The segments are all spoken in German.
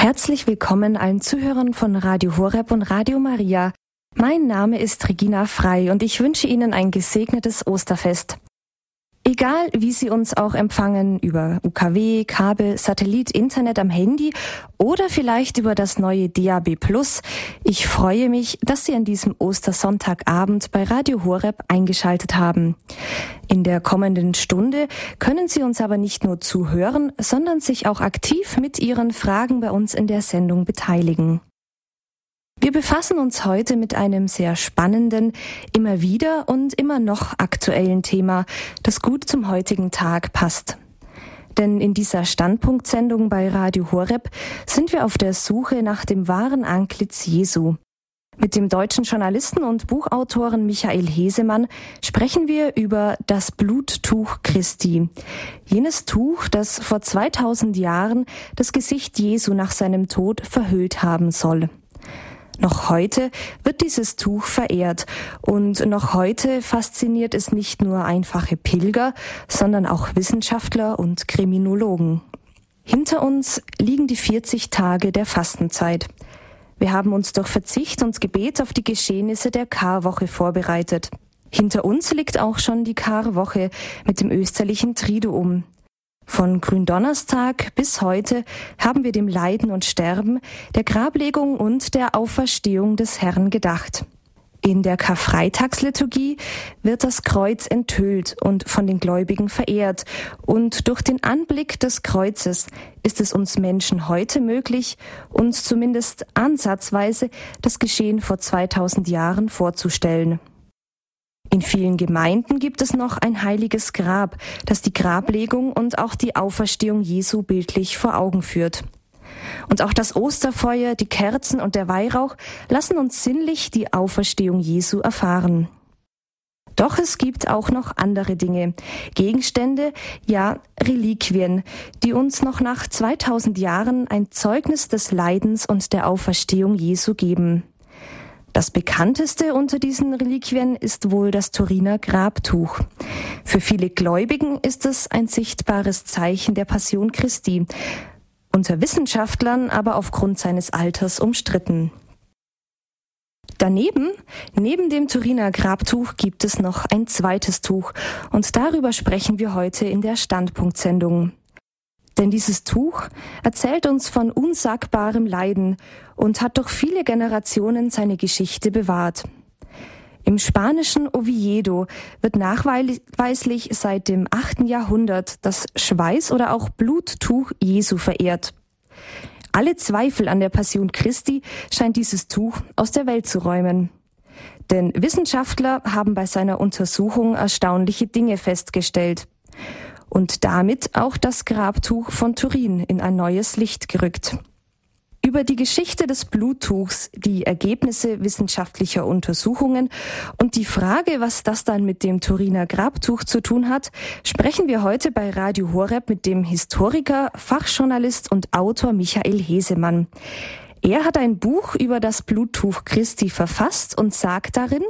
Herzlich willkommen allen Zuhörern von Radio Horeb und Radio Maria. Mein Name ist Regina Frei und ich wünsche Ihnen ein gesegnetes Osterfest. Egal, wie Sie uns auch empfangen, über UKW, Kabel, Satellit, Internet am Handy oder vielleicht über das neue DAB Plus, ich freue mich, dass Sie an diesem Ostersonntagabend bei Radio Horeb eingeschaltet haben. In der kommenden Stunde können Sie uns aber nicht nur zuhören, sondern sich auch aktiv mit Ihren Fragen bei uns in der Sendung beteiligen. Wir befassen uns heute mit einem sehr spannenden, immer wieder und immer noch aktuellen Thema, das gut zum heutigen Tag passt. Denn in dieser Standpunktsendung bei Radio Horeb sind wir auf der Suche nach dem wahren Antlitz Jesu. Mit dem deutschen Journalisten und Buchautoren Michael Hesemann sprechen wir über das Bluttuch Christi. Jenes Tuch, das vor 2000 Jahren das Gesicht Jesu nach seinem Tod verhüllt haben soll. Noch heute wird dieses Tuch verehrt und noch heute fasziniert es nicht nur einfache Pilger, sondern auch Wissenschaftler und Kriminologen. Hinter uns liegen die 40 Tage der Fastenzeit. Wir haben uns durch Verzicht und Gebet auf die Geschehnisse der Karwoche vorbereitet. Hinter uns liegt auch schon die Karwoche mit dem österlichen Triduum. Von Gründonnerstag bis heute haben wir dem Leiden und Sterben, der Grablegung und der Auferstehung des Herrn gedacht. In der Karfreitagsliturgie wird das Kreuz enthüllt und von den Gläubigen verehrt. Und durch den Anblick des Kreuzes ist es uns Menschen heute möglich, uns zumindest ansatzweise das Geschehen vor 2000 Jahren vorzustellen. In vielen Gemeinden gibt es noch ein heiliges Grab, das die Grablegung und auch die Auferstehung Jesu bildlich vor Augen führt. Und auch das Osterfeuer, die Kerzen und der Weihrauch lassen uns sinnlich die Auferstehung Jesu erfahren. Doch es gibt auch noch andere Dinge, Gegenstände, ja Reliquien, die uns noch nach 2000 Jahren ein Zeugnis des Leidens und der Auferstehung Jesu geben. Das bekannteste unter diesen Reliquien ist wohl das Turiner Grabtuch. Für viele Gläubigen ist es ein sichtbares Zeichen der Passion Christi, unter Wissenschaftlern aber aufgrund seines Alters umstritten. Daneben, neben dem Turiner Grabtuch gibt es noch ein zweites Tuch und darüber sprechen wir heute in der Standpunktsendung. Denn dieses Tuch erzählt uns von unsagbarem Leiden und hat durch viele Generationen seine Geschichte bewahrt. Im spanischen Oviedo wird nachweislich seit dem 8. Jahrhundert das Schweiß- oder auch Bluttuch Jesu verehrt. Alle Zweifel an der Passion Christi scheint dieses Tuch aus der Welt zu räumen. Denn Wissenschaftler haben bei seiner Untersuchung erstaunliche Dinge festgestellt und damit auch das Grabtuch von Turin in ein neues Licht gerückt. Über die Geschichte des Bluttuchs, die Ergebnisse wissenschaftlicher Untersuchungen und die Frage, was das dann mit dem Turiner Grabtuch zu tun hat, sprechen wir heute bei Radio Horeb mit dem Historiker, Fachjournalist und Autor Michael Hesemann. Er hat ein Buch über das Bluttuch Christi verfasst und sagt darin,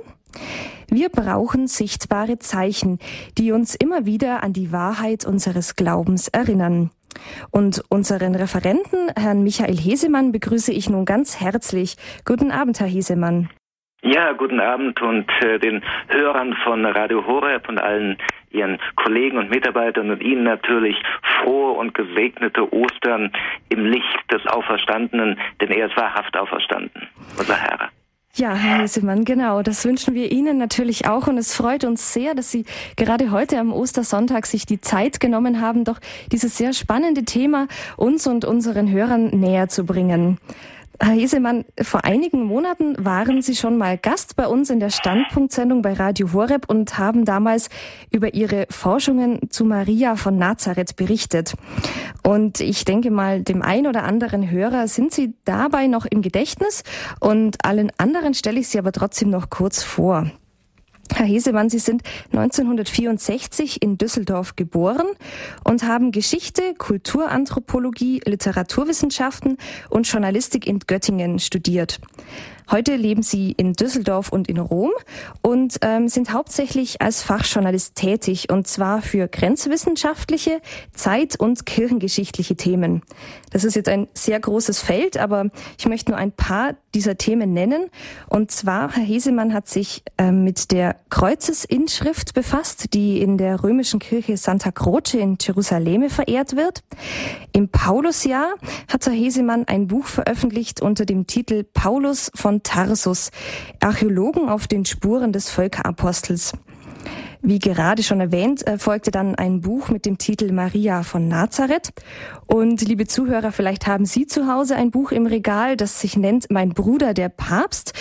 wir brauchen sichtbare Zeichen, die uns immer wieder an die Wahrheit unseres Glaubens erinnern. Und unseren Referenten, Herrn Michael Hesemann, begrüße ich nun ganz herzlich. Guten Abend, Herr Hesemann. Ja, guten Abend und äh, den Hörern von Radio Horeb und allen Ihren Kollegen und Mitarbeitern und Ihnen natürlich frohe und gesegnete Ostern im Licht des Auferstandenen, denn er ist wahrhaft auferstanden, unser Herr. Ja, Herr Hesemann, genau. Das wünschen wir Ihnen natürlich auch. Und es freut uns sehr, dass Sie gerade heute am Ostersonntag sich die Zeit genommen haben, doch dieses sehr spannende Thema uns und unseren Hörern näher zu bringen. Herr Hesemann, vor einigen Monaten waren Sie schon mal Gast bei uns in der Standpunktsendung bei Radio Horeb und haben damals über Ihre Forschungen zu Maria von Nazareth berichtet. Und ich denke mal, dem ein oder anderen Hörer sind Sie dabei noch im Gedächtnis und allen anderen stelle ich Sie aber trotzdem noch kurz vor. Herr Hesemann, Sie sind 1964 in Düsseldorf geboren und haben Geschichte, Kulturanthropologie, Literaturwissenschaften und Journalistik in Göttingen studiert. Heute leben Sie in Düsseldorf und in Rom und ähm, sind hauptsächlich als Fachjournalist tätig und zwar für grenzwissenschaftliche, zeit- und kirchengeschichtliche Themen. Das ist jetzt ein sehr großes Feld, aber ich möchte nur ein paar dieser Themen nennen. Und zwar, Herr Hesemann hat sich ähm, mit der Kreuzesinschrift befasst, die in der römischen Kirche Santa Croce in Jerusalem verehrt wird. Im Paulusjahr hat Herr Hesemann ein Buch veröffentlicht unter dem Titel Paulus von Tarsus, Archäologen auf den Spuren des Völkerapostels. Wie gerade schon erwähnt, äh, folgte dann ein Buch mit dem Titel Maria von Nazareth. Und liebe Zuhörer, vielleicht haben Sie zu Hause ein Buch im Regal, das sich nennt Mein Bruder der Papst.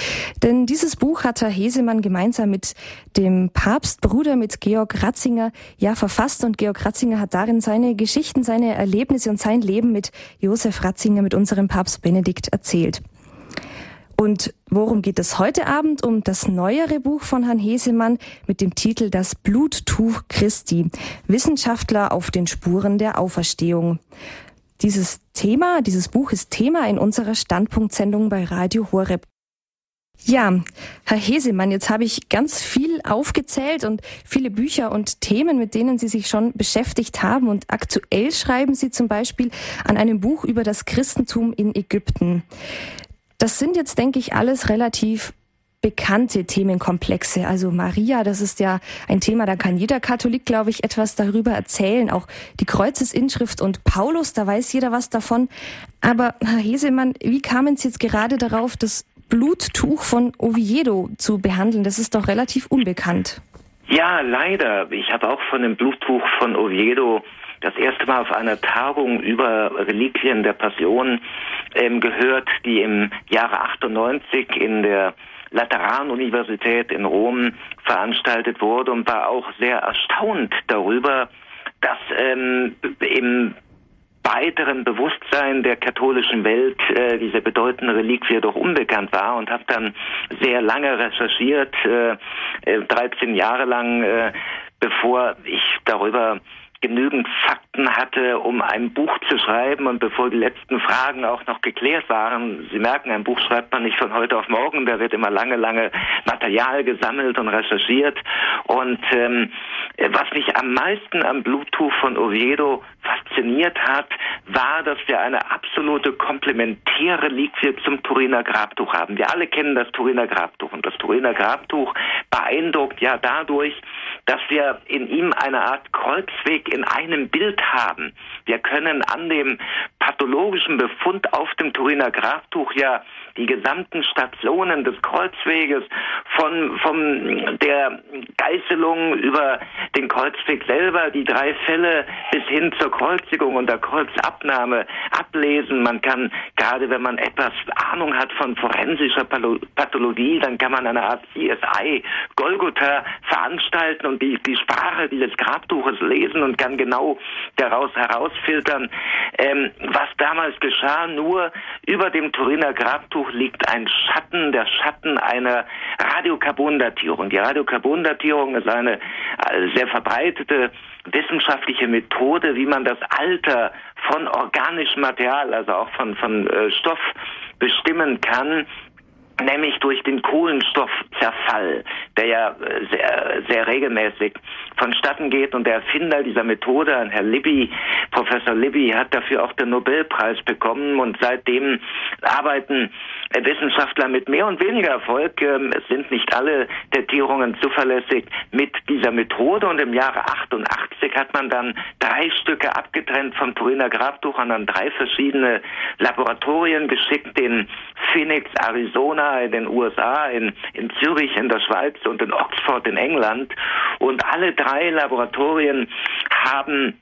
Denn dieses Buch hat Herr Hesemann gemeinsam mit dem Papstbruder, mit Georg Ratzinger, ja verfasst. Und Georg Ratzinger hat darin seine Geschichten, seine Erlebnisse und sein Leben mit Josef Ratzinger, mit unserem Papst Benedikt erzählt. Und worum geht es heute Abend? Um das neuere Buch von Herrn Hesemann mit dem Titel Das Bluttuch Christi. Wissenschaftler auf den Spuren der Auferstehung. Dieses Thema, dieses Buch ist Thema in unserer Standpunktsendung bei Radio Horeb. Ja, Herr Hesemann, jetzt habe ich ganz viel aufgezählt und viele Bücher und Themen, mit denen Sie sich schon beschäftigt haben. Und aktuell schreiben Sie zum Beispiel an einem Buch über das Christentum in Ägypten. Das sind jetzt, denke ich, alles relativ bekannte Themenkomplexe. Also Maria, das ist ja ein Thema, da kann jeder Katholik, glaube ich, etwas darüber erzählen. Auch die Kreuzesinschrift und Paulus, da weiß jeder was davon. Aber Herr Hesemann, wie kamen Sie jetzt gerade darauf, das Bluttuch von Oviedo zu behandeln? Das ist doch relativ unbekannt. Ja, leider. Ich habe auch von dem Bluttuch von Oviedo das erste Mal auf einer Tagung über Reliquien der Passion ähm, gehört, die im Jahre 98 in der Lateranuniversität in Rom veranstaltet wurde und war auch sehr erstaunt darüber, dass ähm, im weiteren Bewusstsein der katholischen Welt äh, diese bedeutende Reliquie doch unbekannt war und habe dann sehr lange recherchiert, äh, 13 äh, Jahre lang, äh, bevor ich darüber genügend Fakten hatte, um ein Buch zu schreiben und bevor die letzten Fragen auch noch geklärt waren. Sie merken, ein Buch schreibt man nicht von heute auf morgen, da wird immer lange, lange Material gesammelt und recherchiert. Und ähm, was mich am meisten am Bluttuch von Oviedo fasziniert hat, war, dass wir eine absolute komplementäre Reliquie zum Turiner Grabtuch haben. Wir alle kennen das Turiner Grabtuch und das Turiner Grabtuch beeindruckt ja dadurch, dass wir in ihm eine Art Kreuzweg in einem Bild haben. Wir können an dem pathologischen Befund auf dem Turiner Grabtuch ja die gesamten Stationen des Kreuzweges von, von der Geißelung über den Kreuzweg selber, die drei Fälle bis hin zur Kreuzigung und der Kreuzabnahme ablesen. Man kann, gerade wenn man etwas Ahnung hat von forensischer Pathologie, dann kann man eine Art CSI Golgotha veranstalten und die, die Sprache dieses Grabtuches lesen und kann genau daraus herausfiltern, ähm, was damals geschah. Nur über dem Turiner Grabtuch liegt ein Schatten, der Schatten einer Radiokarbondatierung. Die Radiokarbondatierung ist eine äh, sehr verbreitete wissenschaftliche Methode, wie man das Alter von organischem Material, also auch von, von äh, Stoff bestimmen kann nämlich durch den Kohlenstoffzerfall, der ja äh, sehr, sehr regelmäßig vonstatten geht. Und der Erfinder dieser Methode, Herr Libby, Professor Libby, hat dafür auch den Nobelpreis bekommen. Und seitdem arbeiten Wissenschaftler mit mehr und weniger Erfolg, ähm, es sind nicht alle Datierungen zuverlässig, mit dieser Methode. Und im Jahre 88 hat man dann drei Stücke abgetrennt vom Turiner Grabtuch an drei verschiedene Laboratorien geschickt, in Phoenix, Arizona, in den USA, in, in Zürich, in der Schweiz und in Oxford in England. Und alle drei Laboratorien haben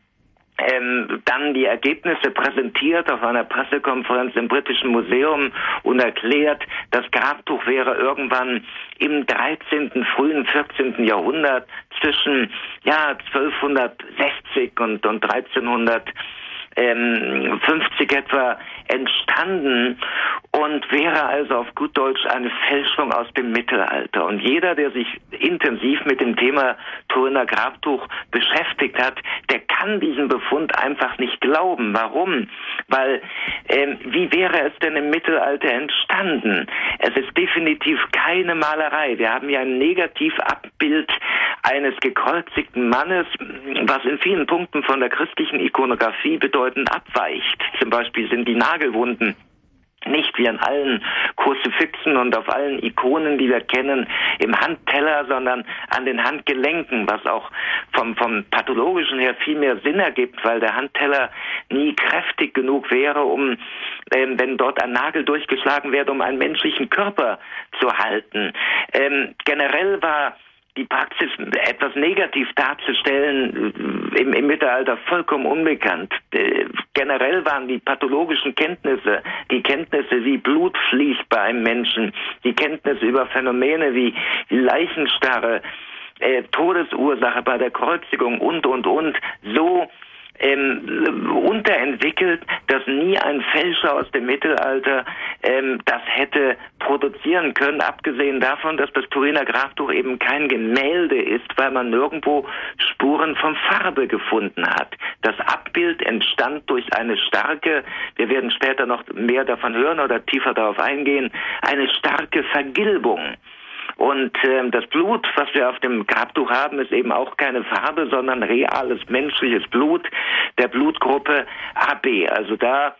ähm, dann die Ergebnisse präsentiert auf einer Pressekonferenz im Britischen Museum und erklärt, das Grabtuch wäre irgendwann im 13., frühen 14. Jahrhundert zwischen ja 1260 und, und 1300 50 etwa entstanden und wäre also auf gut Deutsch eine Fälschung aus dem Mittelalter. Und jeder, der sich intensiv mit dem Thema Turiner Grabtuch beschäftigt hat, der kann diesen Befund einfach nicht glauben. Warum? Weil ähm, wie wäre es denn im Mittelalter entstanden? Es ist definitiv keine Malerei. Wir haben ja ein Negativabbild eines gekreuzigten Mannes, was in vielen Punkten von der christlichen Ikonografie bedeutend abweicht. Zum Beispiel sind die Nagelwunden nicht wie an allen Kruzifixen und auf allen Ikonen, die wir kennen, im Handteller, sondern an den Handgelenken, was auch vom, vom pathologischen her viel mehr Sinn ergibt, weil der Handteller nie kräftig genug wäre, um, ähm, wenn dort ein Nagel durchgeschlagen wird, um einen menschlichen Körper zu halten. Ähm, generell war die Praxis etwas negativ darzustellen, äh, im, im Mittelalter vollkommen unbekannt. Äh, generell waren die pathologischen Kenntnisse, die Kenntnisse, wie Blut fließt bei einem Menschen, die Kenntnisse über Phänomene wie Leichenstarre, äh, Todesursache bei der Kreuzigung und, und, und, so ähm, unterentwickelt, dass nie ein Fälscher aus dem Mittelalter ähm, das hätte produzieren können, abgesehen davon, dass das Turiner Grabtuch eben kein Gemälde ist, weil man nirgendwo Spuren von Farbe gefunden hat. Das Abbild entstand durch eine starke, wir werden später noch mehr davon hören oder tiefer darauf eingehen, eine starke Vergilbung. Und äh, das Blut, was wir auf dem Grabtuch haben, ist eben auch keine Farbe, sondern reales menschliches Blut der Blutgruppe AB. Also da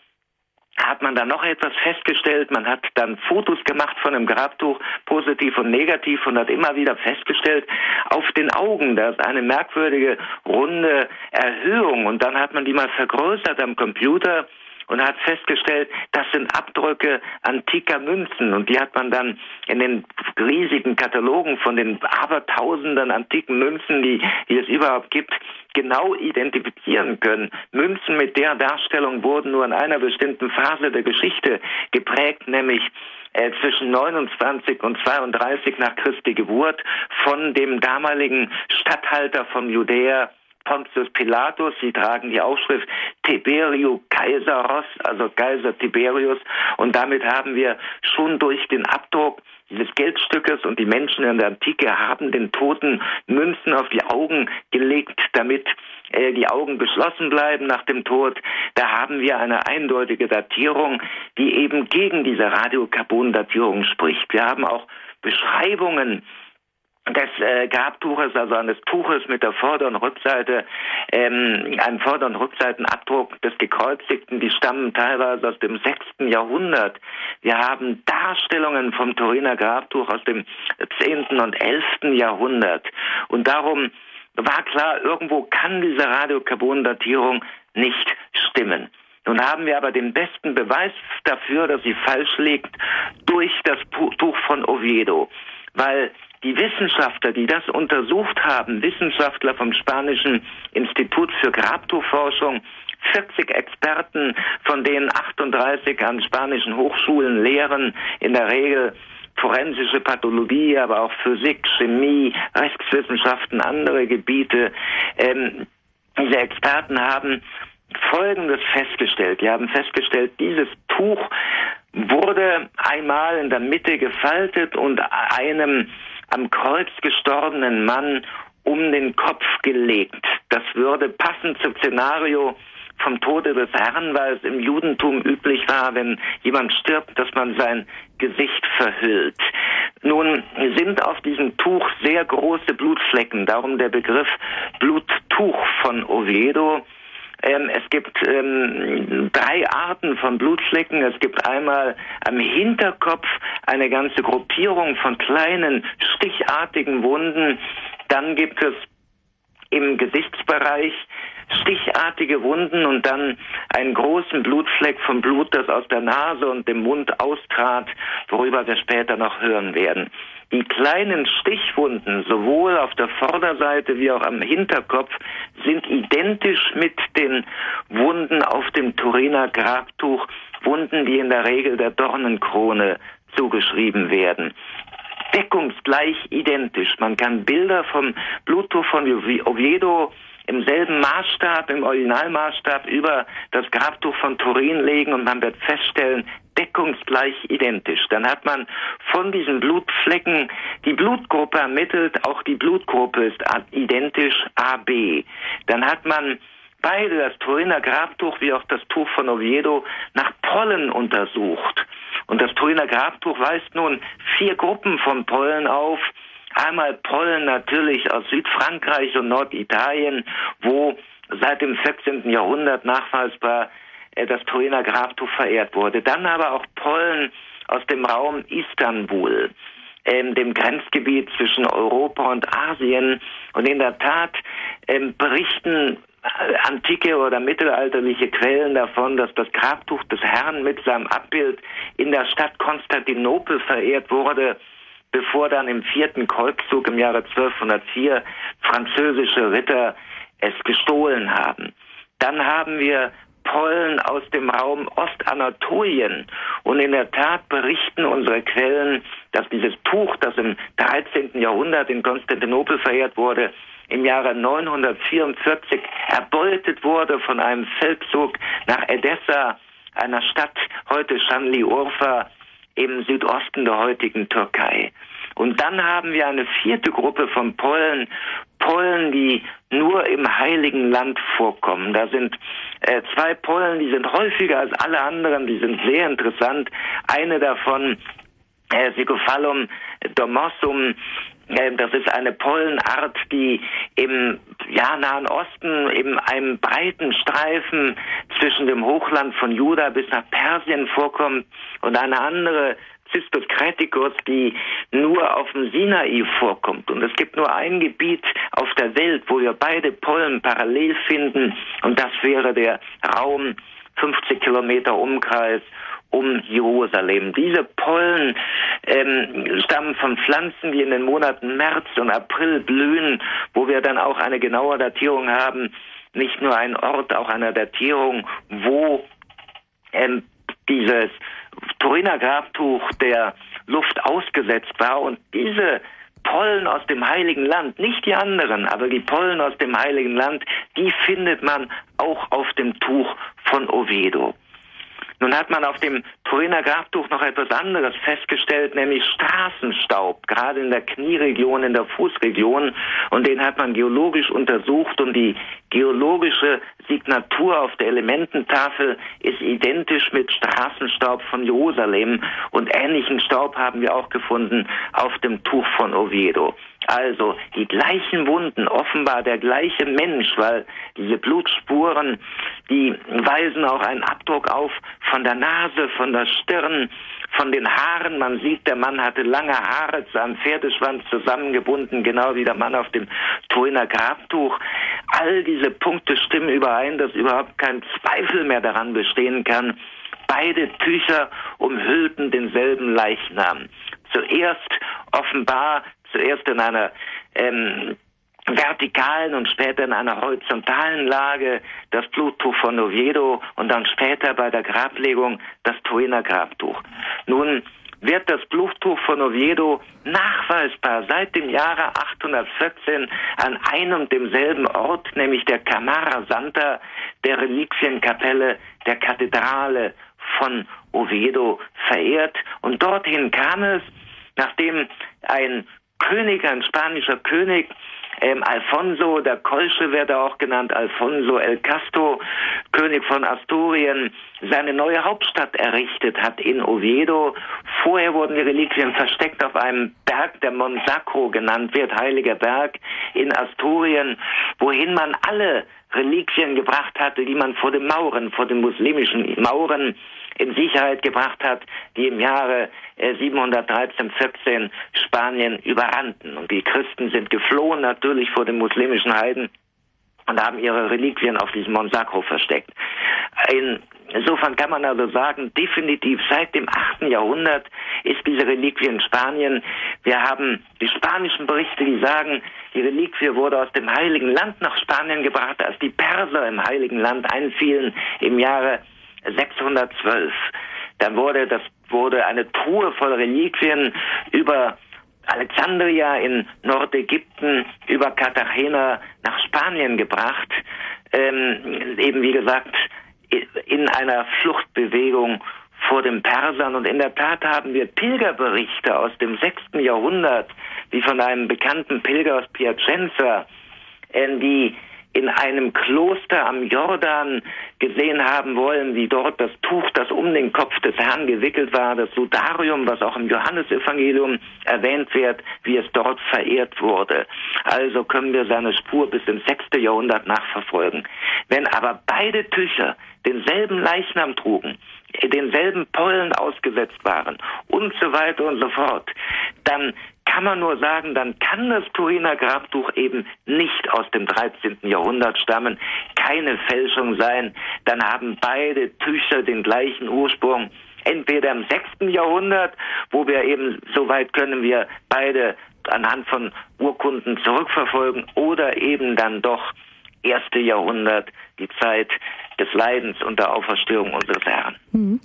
hat man dann noch etwas festgestellt. Man hat dann Fotos gemacht von dem Grabtuch, positiv und negativ, und hat immer wieder festgestellt, auf den Augen, da ist eine merkwürdige runde Erhöhung. Und dann hat man die mal vergrößert am Computer und hat festgestellt, das sind Abdrücke antiker Münzen und die hat man dann in den riesigen Katalogen von den abertausenden antiken Münzen, die, die es überhaupt gibt, genau identifizieren können. Münzen mit der Darstellung wurden nur in einer bestimmten Phase der Geschichte geprägt, nämlich äh, zwischen 29 und 32 nach Christi Geburt von dem damaligen Statthalter von Judäa Pontius Pilatus. Sie tragen die Aufschrift Tiberio Kaiseros, also Kaiser Tiberius. Und damit haben wir schon durch den Abdruck dieses Geldstückes und die Menschen in der Antike haben den Toten Münzen auf die Augen gelegt, damit äh, die Augen geschlossen bleiben nach dem Tod. Da haben wir eine eindeutige Datierung, die eben gegen diese Radiokarbon-Datierung spricht. Wir haben auch Beschreibungen des äh, Grabtuches, also eines Tuches mit der Vorder- und Rückseite, ähm, einem Vorder- und Rückseitenabdruck des Gekreuzigten, die stammen teilweise aus dem sechsten Jahrhundert. Wir haben Darstellungen vom Turiner Grabtuch aus dem zehnten und elften Jahrhundert. Und darum war klar, irgendwo kann diese Radiokarbondatierung nicht stimmen. Nun haben wir aber den besten Beweis dafür, dass sie falsch liegt, durch das Tuch von Oviedo. Weil die Wissenschaftler, die das untersucht haben, Wissenschaftler vom Spanischen Institut für Grabtuchforschung, 40 Experten, von denen 38 an spanischen Hochschulen lehren, in der Regel forensische Pathologie, aber auch Physik, Chemie, Rechtswissenschaften, andere Gebiete. Ähm, diese Experten haben Folgendes festgestellt. Die haben festgestellt, dieses Tuch wurde einmal in der Mitte gefaltet und einem am Kreuz gestorbenen Mann um den Kopf gelegt. Das würde passend zum Szenario vom Tode des Herrn, weil es im Judentum üblich war, wenn jemand stirbt, dass man sein Gesicht verhüllt. Nun sind auf diesem Tuch sehr große Blutflecken, darum der Begriff Bluttuch von Oviedo. Ähm, es gibt ähm, drei Arten von Blutflecken. Es gibt einmal am Hinterkopf eine ganze Gruppierung von kleinen stichartigen Wunden. Dann gibt es im Gesichtsbereich stichartige Wunden und dann einen großen Blutfleck vom Blut, das aus der Nase und dem Mund austrat, worüber wir später noch hören werden. Die kleinen Stichwunden, sowohl auf der Vorderseite wie auch am Hinterkopf, sind identisch mit den Wunden auf dem Turiner Grabtuch, Wunden, die in der Regel der Dornenkrone zugeschrieben werden deckungsgleich identisch. Man kann Bilder vom Bluttuch von Oviedo im selben Maßstab, im Originalmaßstab über das Grabtuch von Turin legen und man wird feststellen, deckungsgleich identisch. Dann hat man von diesen Blutflecken die Blutgruppe ermittelt, auch die Blutgruppe ist identisch AB. Dann hat man beide, das Turiner Grabtuch wie auch das Tuch von Oviedo, nach Pollen untersucht. Und das Turiner Grabtuch weist nun vier Gruppen von Pollen auf. Einmal Pollen natürlich aus Südfrankreich und Norditalien, wo seit dem 14. Jahrhundert nachweisbar äh, das Turiner Grabtuch verehrt wurde. Dann aber auch Pollen aus dem Raum Istanbul, ähm, dem Grenzgebiet zwischen Europa und Asien. Und in der Tat ähm, berichten äh, antike oder mittelalterliche Quellen davon, dass das Grabtuch des Herrn mit seinem Abbild in der Stadt Konstantinopel verehrt wurde, bevor dann im vierten Kreuzzug im Jahre 1204 französische Ritter es gestohlen haben. Dann haben wir Pollen aus dem Raum Ostanatolien. Und in der Tat berichten unsere Quellen, dass dieses Tuch, das im 13. Jahrhundert in Konstantinopel verehrt wurde, im Jahre 944 erbeutet wurde von einem Feldzug nach Edessa, einer Stadt heute Şanlıurfa im Südosten der heutigen Türkei. Und dann haben wir eine vierte Gruppe von Pollen, Pollen, die nur im Heiligen Land vorkommen. Da sind äh, zwei Pollen, die sind häufiger als alle anderen, die sind sehr interessant. Eine davon, äh, Sigophallum domossum, das ist eine Pollenart, die im ja, Nahen Osten in einem breiten Streifen zwischen dem Hochland von Juda bis nach Persien vorkommt und eine andere Cistus criticus, die nur auf dem Sinai vorkommt. Und es gibt nur ein Gebiet auf der Welt, wo wir beide Pollen parallel finden. Und das wäre der Raum 50 Kilometer Umkreis um Jerusalem. Diese Pollen ähm, stammen von Pflanzen, die in den Monaten März und April blühen, wo wir dann auch eine genaue Datierung haben, nicht nur ein Ort, auch eine Datierung, wo ähm, dieses Turiner Grabtuch der Luft ausgesetzt war und diese Pollen aus dem Heiligen Land, nicht die anderen, aber die Pollen aus dem Heiligen Land, die findet man auch auf dem Tuch von Oviedo. Nun hat man auf dem Turiner Grabtuch noch etwas anderes festgestellt, nämlich Straßenstaub, gerade in der Knieregion, in der Fußregion. Und den hat man geologisch untersucht und die geologische Signatur auf der Elemententafel ist identisch mit Straßenstaub von Jerusalem und ähnlichen Staub haben wir auch gefunden auf dem Tuch von Oviedo. Also die gleichen Wunden, offenbar der gleiche Mensch, weil diese Blutspuren, die weisen auch einen Abdruck auf von der Nase, von der Stirn, von den Haaren. Man sieht, der Mann hatte lange Haare zu einem Pferdeschwanz zusammengebunden, genau wie der Mann auf dem Turiner Grabtuch. All diese Punkte stimmen überein, dass überhaupt kein Zweifel mehr daran bestehen kann. Beide Tücher umhüllten denselben Leichnam. Zuerst offenbar zuerst in einer ähm, vertikalen und später in einer horizontalen Lage das Bluttuch von Oviedo und dann später bei der Grablegung das Tuiner Grabtuch. Nun wird das Bluttuch von Oviedo nachweisbar seit dem Jahre 814 an einem demselben Ort, nämlich der Camara Santa, der Reliquienkapelle der Kathedrale von Oviedo verehrt. Und dorthin kam es, nachdem ein König, ein spanischer König, ähm, Alfonso, der Kolsche wird er auch genannt, Alfonso el Casto, König von Asturien, seine neue Hauptstadt errichtet hat in Oviedo. Vorher wurden die Reliquien versteckt auf einem Berg, der Monsacro genannt wird, Heiliger Berg in Asturien, wohin man alle Reliquien gebracht hatte, die man vor den Mauren, vor den muslimischen Mauren in Sicherheit gebracht hat, die im Jahre 713, äh, 14 Spanien überrannten. Und die Christen sind geflohen natürlich vor den muslimischen Heiden und haben ihre Reliquien auf diesem Monsacro versteckt. In, insofern kann man also sagen, definitiv seit dem 8. Jahrhundert ist diese Reliquie in Spanien. Wir haben die spanischen Berichte, die sagen, die Reliquie wurde aus dem Heiligen Land nach Spanien gebracht, als die Perser im Heiligen Land einfielen im Jahre 612. Dann wurde das wurde eine Truhe voll Reliquien über Alexandria in Nordägypten über Cartagena nach Spanien gebracht. Ähm, eben wie gesagt in einer Fluchtbewegung vor den Persern. Und in der Tat haben wir Pilgerberichte aus dem sechsten Jahrhundert, wie von einem bekannten Pilger aus Piacenza, äh, die in einem Kloster am Jordan gesehen haben wollen, wie dort das Tuch, das um den Kopf des Herrn gewickelt war, das Sudarium, was auch im Johannesevangelium erwähnt wird, wie es dort verehrt wurde. Also können wir seine Spur bis ins sechste Jahrhundert nachverfolgen. Wenn aber beide Tücher denselben Leichnam trugen, denselben Pollen ausgesetzt waren und so weiter und so fort, dann kann man nur sagen, dann kann das Turiner Grabtuch eben nicht aus dem 13. Jahrhundert stammen, keine Fälschung sein. Dann haben beide Tücher den gleichen Ursprung. Entweder im 6. Jahrhundert, wo wir eben, soweit können wir beide anhand von Urkunden zurückverfolgen, oder eben dann doch erste Jahrhundert, die Zeit des Leidens und der Auferstehung unseres Herrn. Mhm.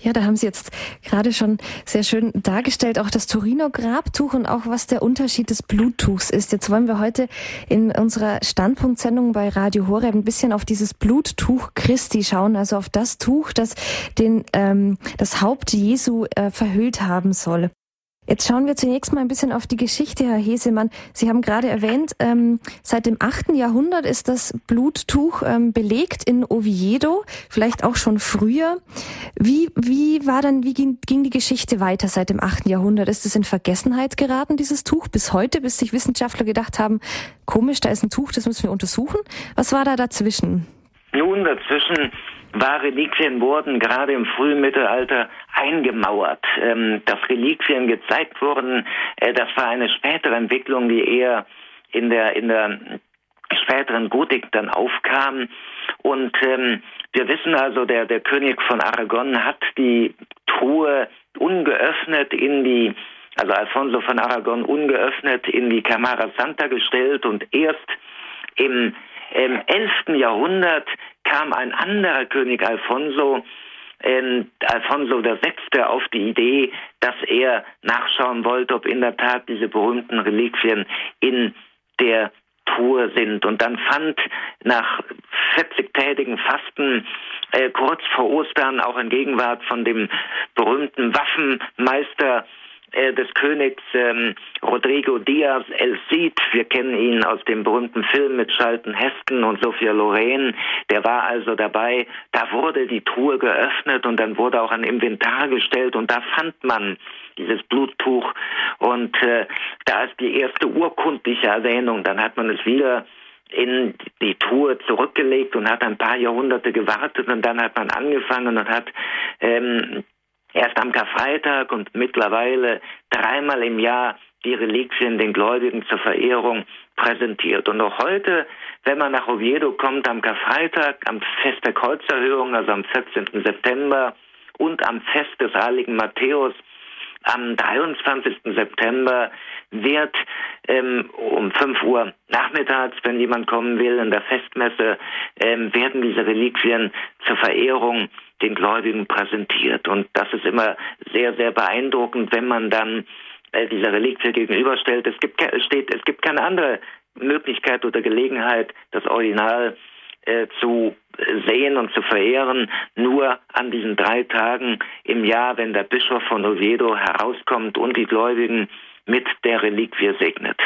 Ja, da haben Sie jetzt gerade schon sehr schön dargestellt, auch das Torino-Grabtuch und auch was der Unterschied des Bluttuchs ist. Jetzt wollen wir heute in unserer Standpunktsendung bei Radio Horeb ein bisschen auf dieses Bluttuch Christi schauen, also auf das Tuch, das den ähm, das Haupt Jesu äh, verhüllt haben soll. Jetzt schauen wir zunächst mal ein bisschen auf die Geschichte, Herr Hesemann. Sie haben gerade erwähnt, ähm, seit dem 8. Jahrhundert ist das Bluttuch ähm, belegt in Oviedo, vielleicht auch schon früher. Wie, wie war dann, wie ging, ging die Geschichte weiter seit dem 8. Jahrhundert? Ist es in Vergessenheit geraten, dieses Tuch, bis heute, bis sich Wissenschaftler gedacht haben, komisch, da ist ein Tuch, das müssen wir untersuchen? Was war da dazwischen? Nun, dazwischen war Reliquien wurden gerade im frühen Mittelalter eingemauert. Ähm, dass Reliquien gezeigt wurden, äh, das war eine spätere Entwicklung, die eher in der in der späteren Gotik dann aufkam. Und ähm, wir wissen also, der der König von Aragon hat die Truhe ungeöffnet in die also Alfonso von Aragon ungeöffnet in die Camara Santa gestellt und erst im im 11. Jahrhundert kam ein anderer König Alfonso, äh, Alfonso VI. auf die Idee, dass er nachschauen wollte, ob in der Tat diese berühmten Reliquien in der Truhe sind. Und dann fand nach 40-tägigen Fasten äh, kurz vor Ostern auch in Gegenwart von dem berühmten Waffenmeister des Königs ähm, Rodrigo Diaz El Cid. Wir kennen ihn aus dem berühmten Film mit Charlton Heston und Sophia Loren. Der war also dabei. Da wurde die Truhe geöffnet und dann wurde auch ein Inventar gestellt und da fand man dieses Bluttuch und äh, da ist die erste urkundliche Erwähnung. Dann hat man es wieder in die Truhe zurückgelegt und hat ein paar Jahrhunderte gewartet und dann hat man angefangen und hat ähm, erst am Karfreitag und mittlerweile dreimal im Jahr die Reliquien den Gläubigen zur Verehrung präsentiert. Und auch heute, wenn man nach Oviedo kommt, am Karfreitag, am Fest der Kreuzerhöhung, also am 14. September und am Fest des heiligen Matthäus, am 23. September wird ähm, um 5 Uhr nachmittags, wenn jemand kommen will, in der Festmesse, ähm, werden diese Reliquien zur Verehrung den Gläubigen präsentiert. Und das ist immer sehr, sehr beeindruckend, wenn man dann äh, dieser Reliquie gegenüberstellt. Es gibt, steht, es gibt keine andere Möglichkeit oder Gelegenheit, das Original äh, zu sehen und zu verehren, nur an diesen drei Tagen im Jahr, wenn der Bischof von Oviedo herauskommt und die Gläubigen mit der Reliquie segnet.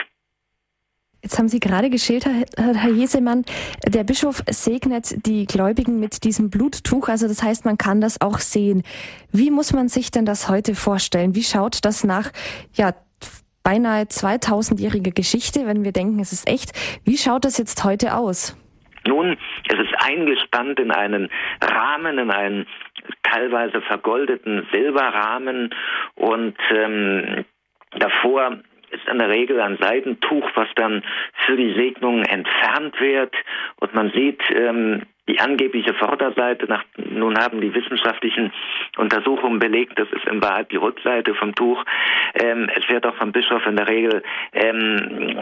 Jetzt haben Sie gerade geschildert, Herr Jesemann, der Bischof segnet die Gläubigen mit diesem Bluttuch, also das heißt, man kann das auch sehen. Wie muss man sich denn das heute vorstellen? Wie schaut das nach, ja, beinahe 2000-jährige Geschichte, wenn wir denken, es ist echt. Wie schaut das jetzt heute aus? Nun, es ist eingespannt in einen Rahmen, in einen teilweise vergoldeten Silberrahmen und ähm, davor ist in der Regel ein Seidentuch, was dann für die Segnung entfernt wird. Und man sieht ähm, die angebliche Vorderseite. Nach, nun haben die wissenschaftlichen Untersuchungen belegt, das ist in Wahrheit die Rückseite vom Tuch. Ähm, es wird auch vom Bischof in der Regel ähm,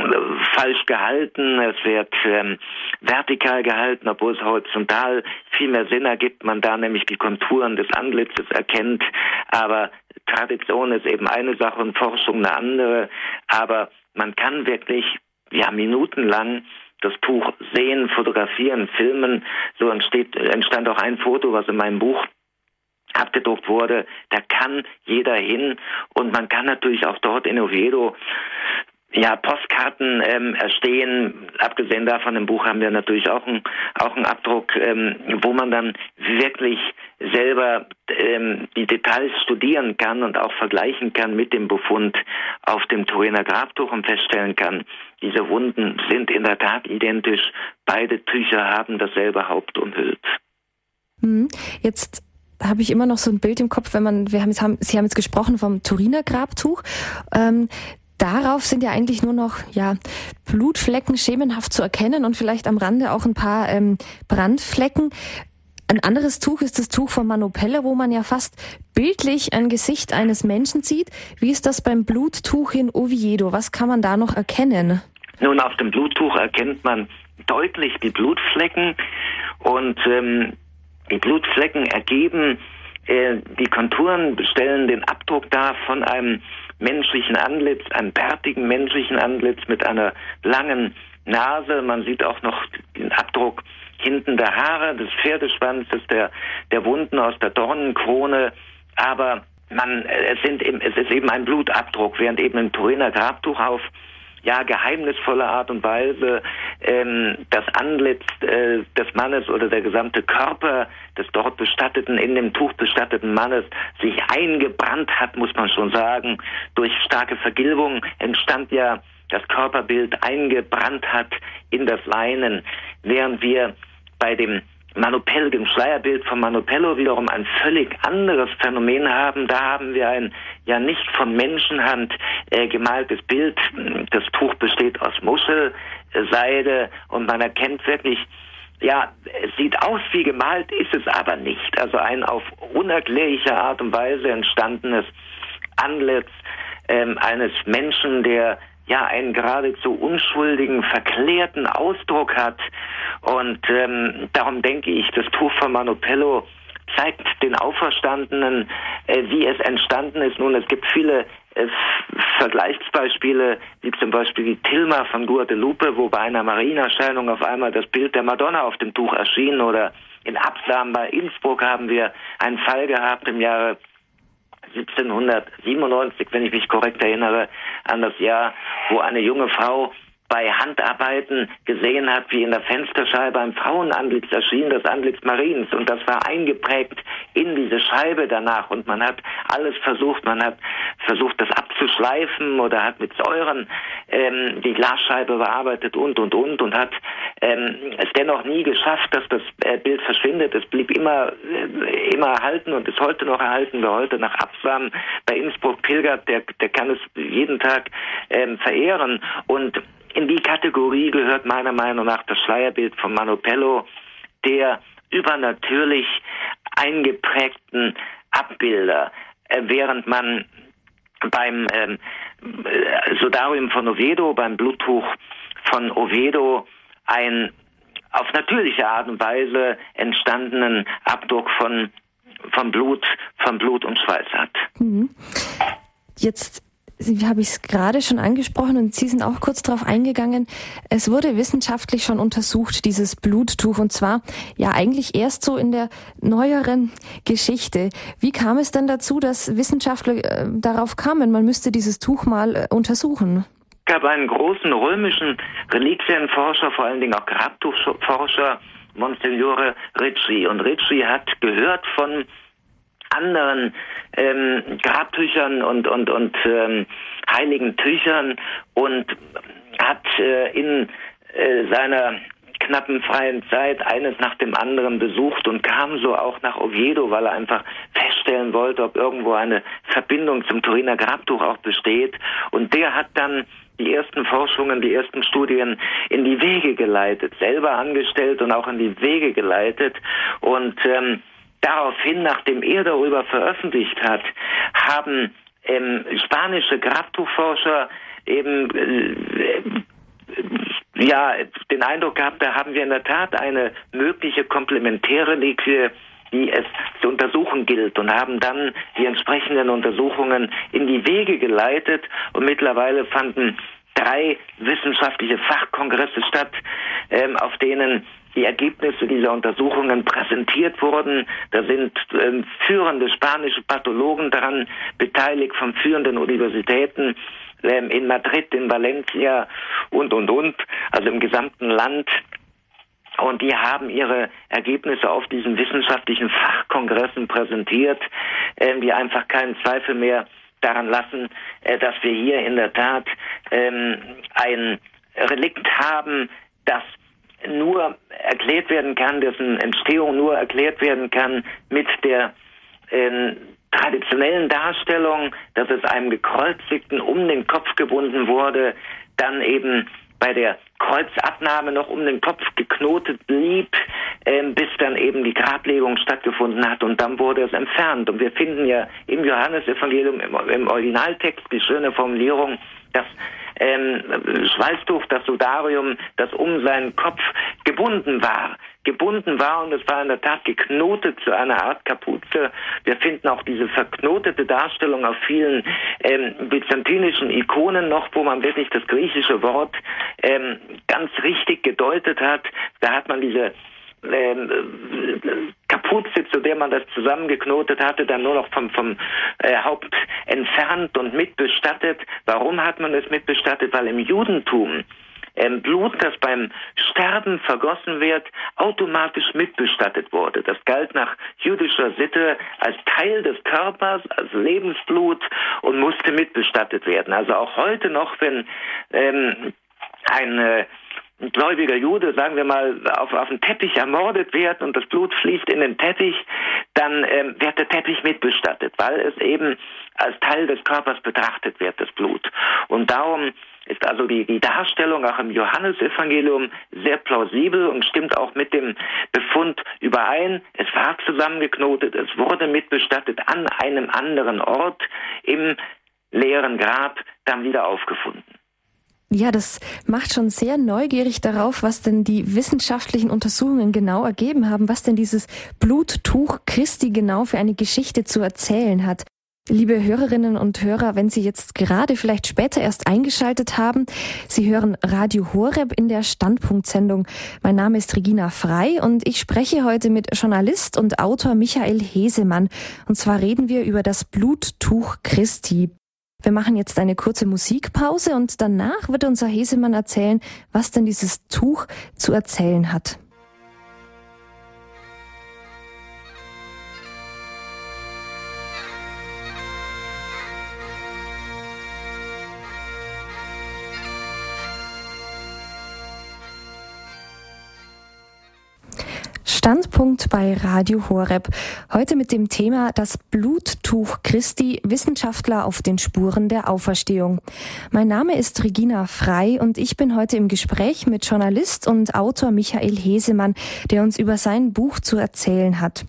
falsch gehalten. Es wird ähm, vertikal gehalten, obwohl es horizontal viel mehr Sinn ergibt. Man da nämlich die Konturen des Antlitzes erkennt. Aber Tradition ist eben eine Sache und Forschung eine andere, aber man kann wirklich ja minutenlang das Tuch sehen, fotografieren, filmen. So entsteht, entstand auch ein Foto, was in meinem Buch abgedruckt wurde, da kann jeder hin. Und man kann natürlich auch dort in Oviedo ja, Postkarten ähm, erstehen. Abgesehen davon im Buch haben wir natürlich auch einen auch einen Abdruck, ähm, wo man dann wirklich selber ähm, die Details studieren kann und auch vergleichen kann mit dem Befund auf dem Turiner Grabtuch und feststellen kann, diese Wunden sind in der Tat identisch. Beide Tücher haben dasselbe Haupt umhüllt. Hm. Jetzt habe ich immer noch so ein Bild im Kopf, wenn man, wir haben, jetzt, haben Sie haben jetzt gesprochen vom Turiner Grabtuch. Ähm, darauf sind ja eigentlich nur noch ja Blutflecken schemenhaft zu erkennen und vielleicht am Rande auch ein paar ähm, Brandflecken. Ein anderes Tuch ist das Tuch von Manopelle, wo man ja fast bildlich ein Gesicht eines Menschen sieht. Wie ist das beim Bluttuch in Oviedo? Was kann man da noch erkennen? Nun, auf dem Bluttuch erkennt man deutlich die Blutflecken und ähm, die Blutflecken ergeben äh, die Konturen stellen den Abdruck dar von einem menschlichen Antlitz, einem bärtigen menschlichen Antlitz mit einer langen Nase. Man sieht auch noch den Abdruck hinten der Haare, des Pferdeschwanzes, der, der Wunden aus der Dornenkrone. Aber man, es, sind, es ist eben ein Blutabdruck, während eben ein Turiner Grabtuch auf ja geheimnisvolle Art und Weise ähm, das Antlitz äh, des Mannes oder der gesamte Körper des dort bestatteten, in dem Tuch bestatteten Mannes sich eingebrannt hat, muss man schon sagen. Durch starke Vergilbung entstand ja das Körperbild eingebrannt hat in das Leinen, während wir bei dem Manopello, dem Schleierbild von Manopello wiederum ein völlig anderes Phänomen haben. Da haben wir ein ja nicht von Menschenhand äh, gemaltes Bild. Das Tuch besteht aus Muschelseide und man erkennt wirklich, ja, es sieht aus wie gemalt, ist es aber nicht. Also ein auf unerklärliche Art und Weise entstandenes Antlitz ähm, eines Menschen, der ja einen geradezu unschuldigen, verklärten Ausdruck hat. Und ähm, darum denke ich, das Tuch von Manopello zeigt den Auferstandenen, äh, wie es entstanden ist. Nun, es gibt viele äh, Vergleichsbeispiele, wie zum Beispiel die Tilma von Guadalupe, wo bei einer Marienerscheinung auf einmal das Bild der Madonna auf dem Tuch erschien. Oder in Absam bei Innsbruck haben wir einen Fall gehabt im Jahre 1797, wenn ich mich korrekt erinnere, an das Jahr, wo eine junge Frau bei Handarbeiten gesehen hat, wie in der Fensterscheibe ein Frauenantlitz erschien, das Antlitz Mariens. Und das war eingeprägt in diese Scheibe danach. Und man hat alles versucht, man hat versucht, das abzuschleifen oder hat mit Säuren ähm, die Glasscheibe bearbeitet und, und, und und hat ähm, es dennoch nie geschafft, dass das äh, Bild verschwindet. Es blieb immer, äh, immer erhalten und ist heute noch erhalten. Wer heute nach Absam bei Innsbruck pilgert, der, der kann es jeden Tag ähm, verehren. Und in die Kategorie gehört meiner Meinung nach das Schleierbild von Manopello, der übernatürlich eingeprägten Abbilder, äh, während man beim ähm, äh, Sodarium von Oviedo, beim Bluttuch von Oviedo, ein auf natürliche Art und Weise entstandenen Abdruck von, von Blut, von Blut und Schweiß hat. Mhm. Jetzt habe ich es gerade schon angesprochen und Sie sind auch kurz darauf eingegangen. Es wurde wissenschaftlich schon untersucht, dieses Bluttuch, und zwar ja eigentlich erst so in der neueren Geschichte. Wie kam es denn dazu, dass Wissenschaftler äh, darauf kamen, man müsste dieses Tuch mal äh, untersuchen? Es gab einen großen römischen Reliquienforscher, vor allen Dingen auch Grabtuchforscher, Monsignore Ricci. Und Ricci hat gehört von anderen ähm, Grabtüchern und und und ähm, heiligen Tüchern und hat äh, in äh, seiner knappen freien Zeit eines nach dem anderen besucht und kam so auch nach Oviedo, weil er einfach feststellen wollte, ob irgendwo eine Verbindung zum Turiner Grabtuch auch besteht. Und der hat dann die ersten Forschungen, die ersten Studien in die Wege geleitet, selber angestellt und auch in die Wege geleitet. Und ähm, Daraufhin, nachdem er darüber veröffentlicht hat, haben ähm, spanische Grabtuchforscher eben äh, ja den Eindruck gehabt, da haben wir in der Tat eine mögliche komplementäre Liquie, die es zu untersuchen gilt und haben dann die entsprechenden Untersuchungen in die Wege geleitet und mittlerweile fanden drei wissenschaftliche Fachkongresse statt, ähm, auf denen die Ergebnisse dieser Untersuchungen präsentiert wurden. Da sind ähm, führende spanische Pathologen daran beteiligt von führenden Universitäten ähm, in Madrid, in Valencia und, und, und, also im gesamten Land. Und die haben ihre Ergebnisse auf diesen wissenschaftlichen Fachkongressen präsentiert, äh, die einfach keinen Zweifel mehr daran lassen, äh, dass wir hier in der Tat ähm, ein Relikt haben, das nur erklärt werden kann, dessen Entstehung nur erklärt werden kann mit der äh, traditionellen Darstellung, dass es einem Gekreuzigten um den Kopf gebunden wurde, dann eben bei der Kreuzabnahme noch um den Kopf geknotet blieb, äh, bis dann eben die Grablegung stattgefunden hat und dann wurde es entfernt. Und wir finden ja im Johannesevangelium, im, im Originaltext, die schöne Formulierung, dass ähm, Schweißtuch, das Sudarium, das um seinen Kopf gebunden war. Gebunden war und es war in der Tat geknotet zu einer Art Kapuze. Wir finden auch diese verknotete Darstellung auf vielen ähm, byzantinischen Ikonen noch, wo man wirklich das griechische Wort ähm, ganz richtig gedeutet hat. Da hat man diese ähm, Kapuze, zu der man das zusammengeknotet hatte, dann nur noch vom, vom äh, Haupt entfernt und mitbestattet. Warum hat man es mitbestattet? Weil im Judentum ähm, Blut, das beim Sterben vergossen wird, automatisch mitbestattet wurde. Das galt nach jüdischer Sitte als Teil des Körpers, als Lebensblut und musste mitbestattet werden. Also auch heute noch, wenn ähm, ein äh, ein gläubiger Jude, sagen wir mal, auf, auf den Teppich ermordet wird und das Blut fließt in den Teppich, dann ähm, wird der Teppich mitbestattet, weil es eben als Teil des Körpers betrachtet wird, das Blut. Und darum ist also die, die Darstellung auch im Johannesevangelium sehr plausibel und stimmt auch mit dem Befund überein. Es war zusammengeknotet, es wurde mitbestattet an einem anderen Ort im leeren Grab dann wieder aufgefunden. Ja, das macht schon sehr neugierig darauf, was denn die wissenschaftlichen Untersuchungen genau ergeben haben, was denn dieses Bluttuch Christi genau für eine Geschichte zu erzählen hat. Liebe Hörerinnen und Hörer, wenn Sie jetzt gerade vielleicht später erst eingeschaltet haben, Sie hören Radio Horeb in der Standpunktsendung. Mein Name ist Regina Frei und ich spreche heute mit Journalist und Autor Michael Hesemann. Und zwar reden wir über das Bluttuch Christi. Wir machen jetzt eine kurze Musikpause und danach wird unser Hesemann erzählen, was denn dieses Tuch zu erzählen hat. Standpunkt bei Radio Horeb. Heute mit dem Thema das Bluttuch Christi, Wissenschaftler auf den Spuren der Auferstehung. Mein Name ist Regina Frei und ich bin heute im Gespräch mit Journalist und Autor Michael Hesemann, der uns über sein Buch zu erzählen hat.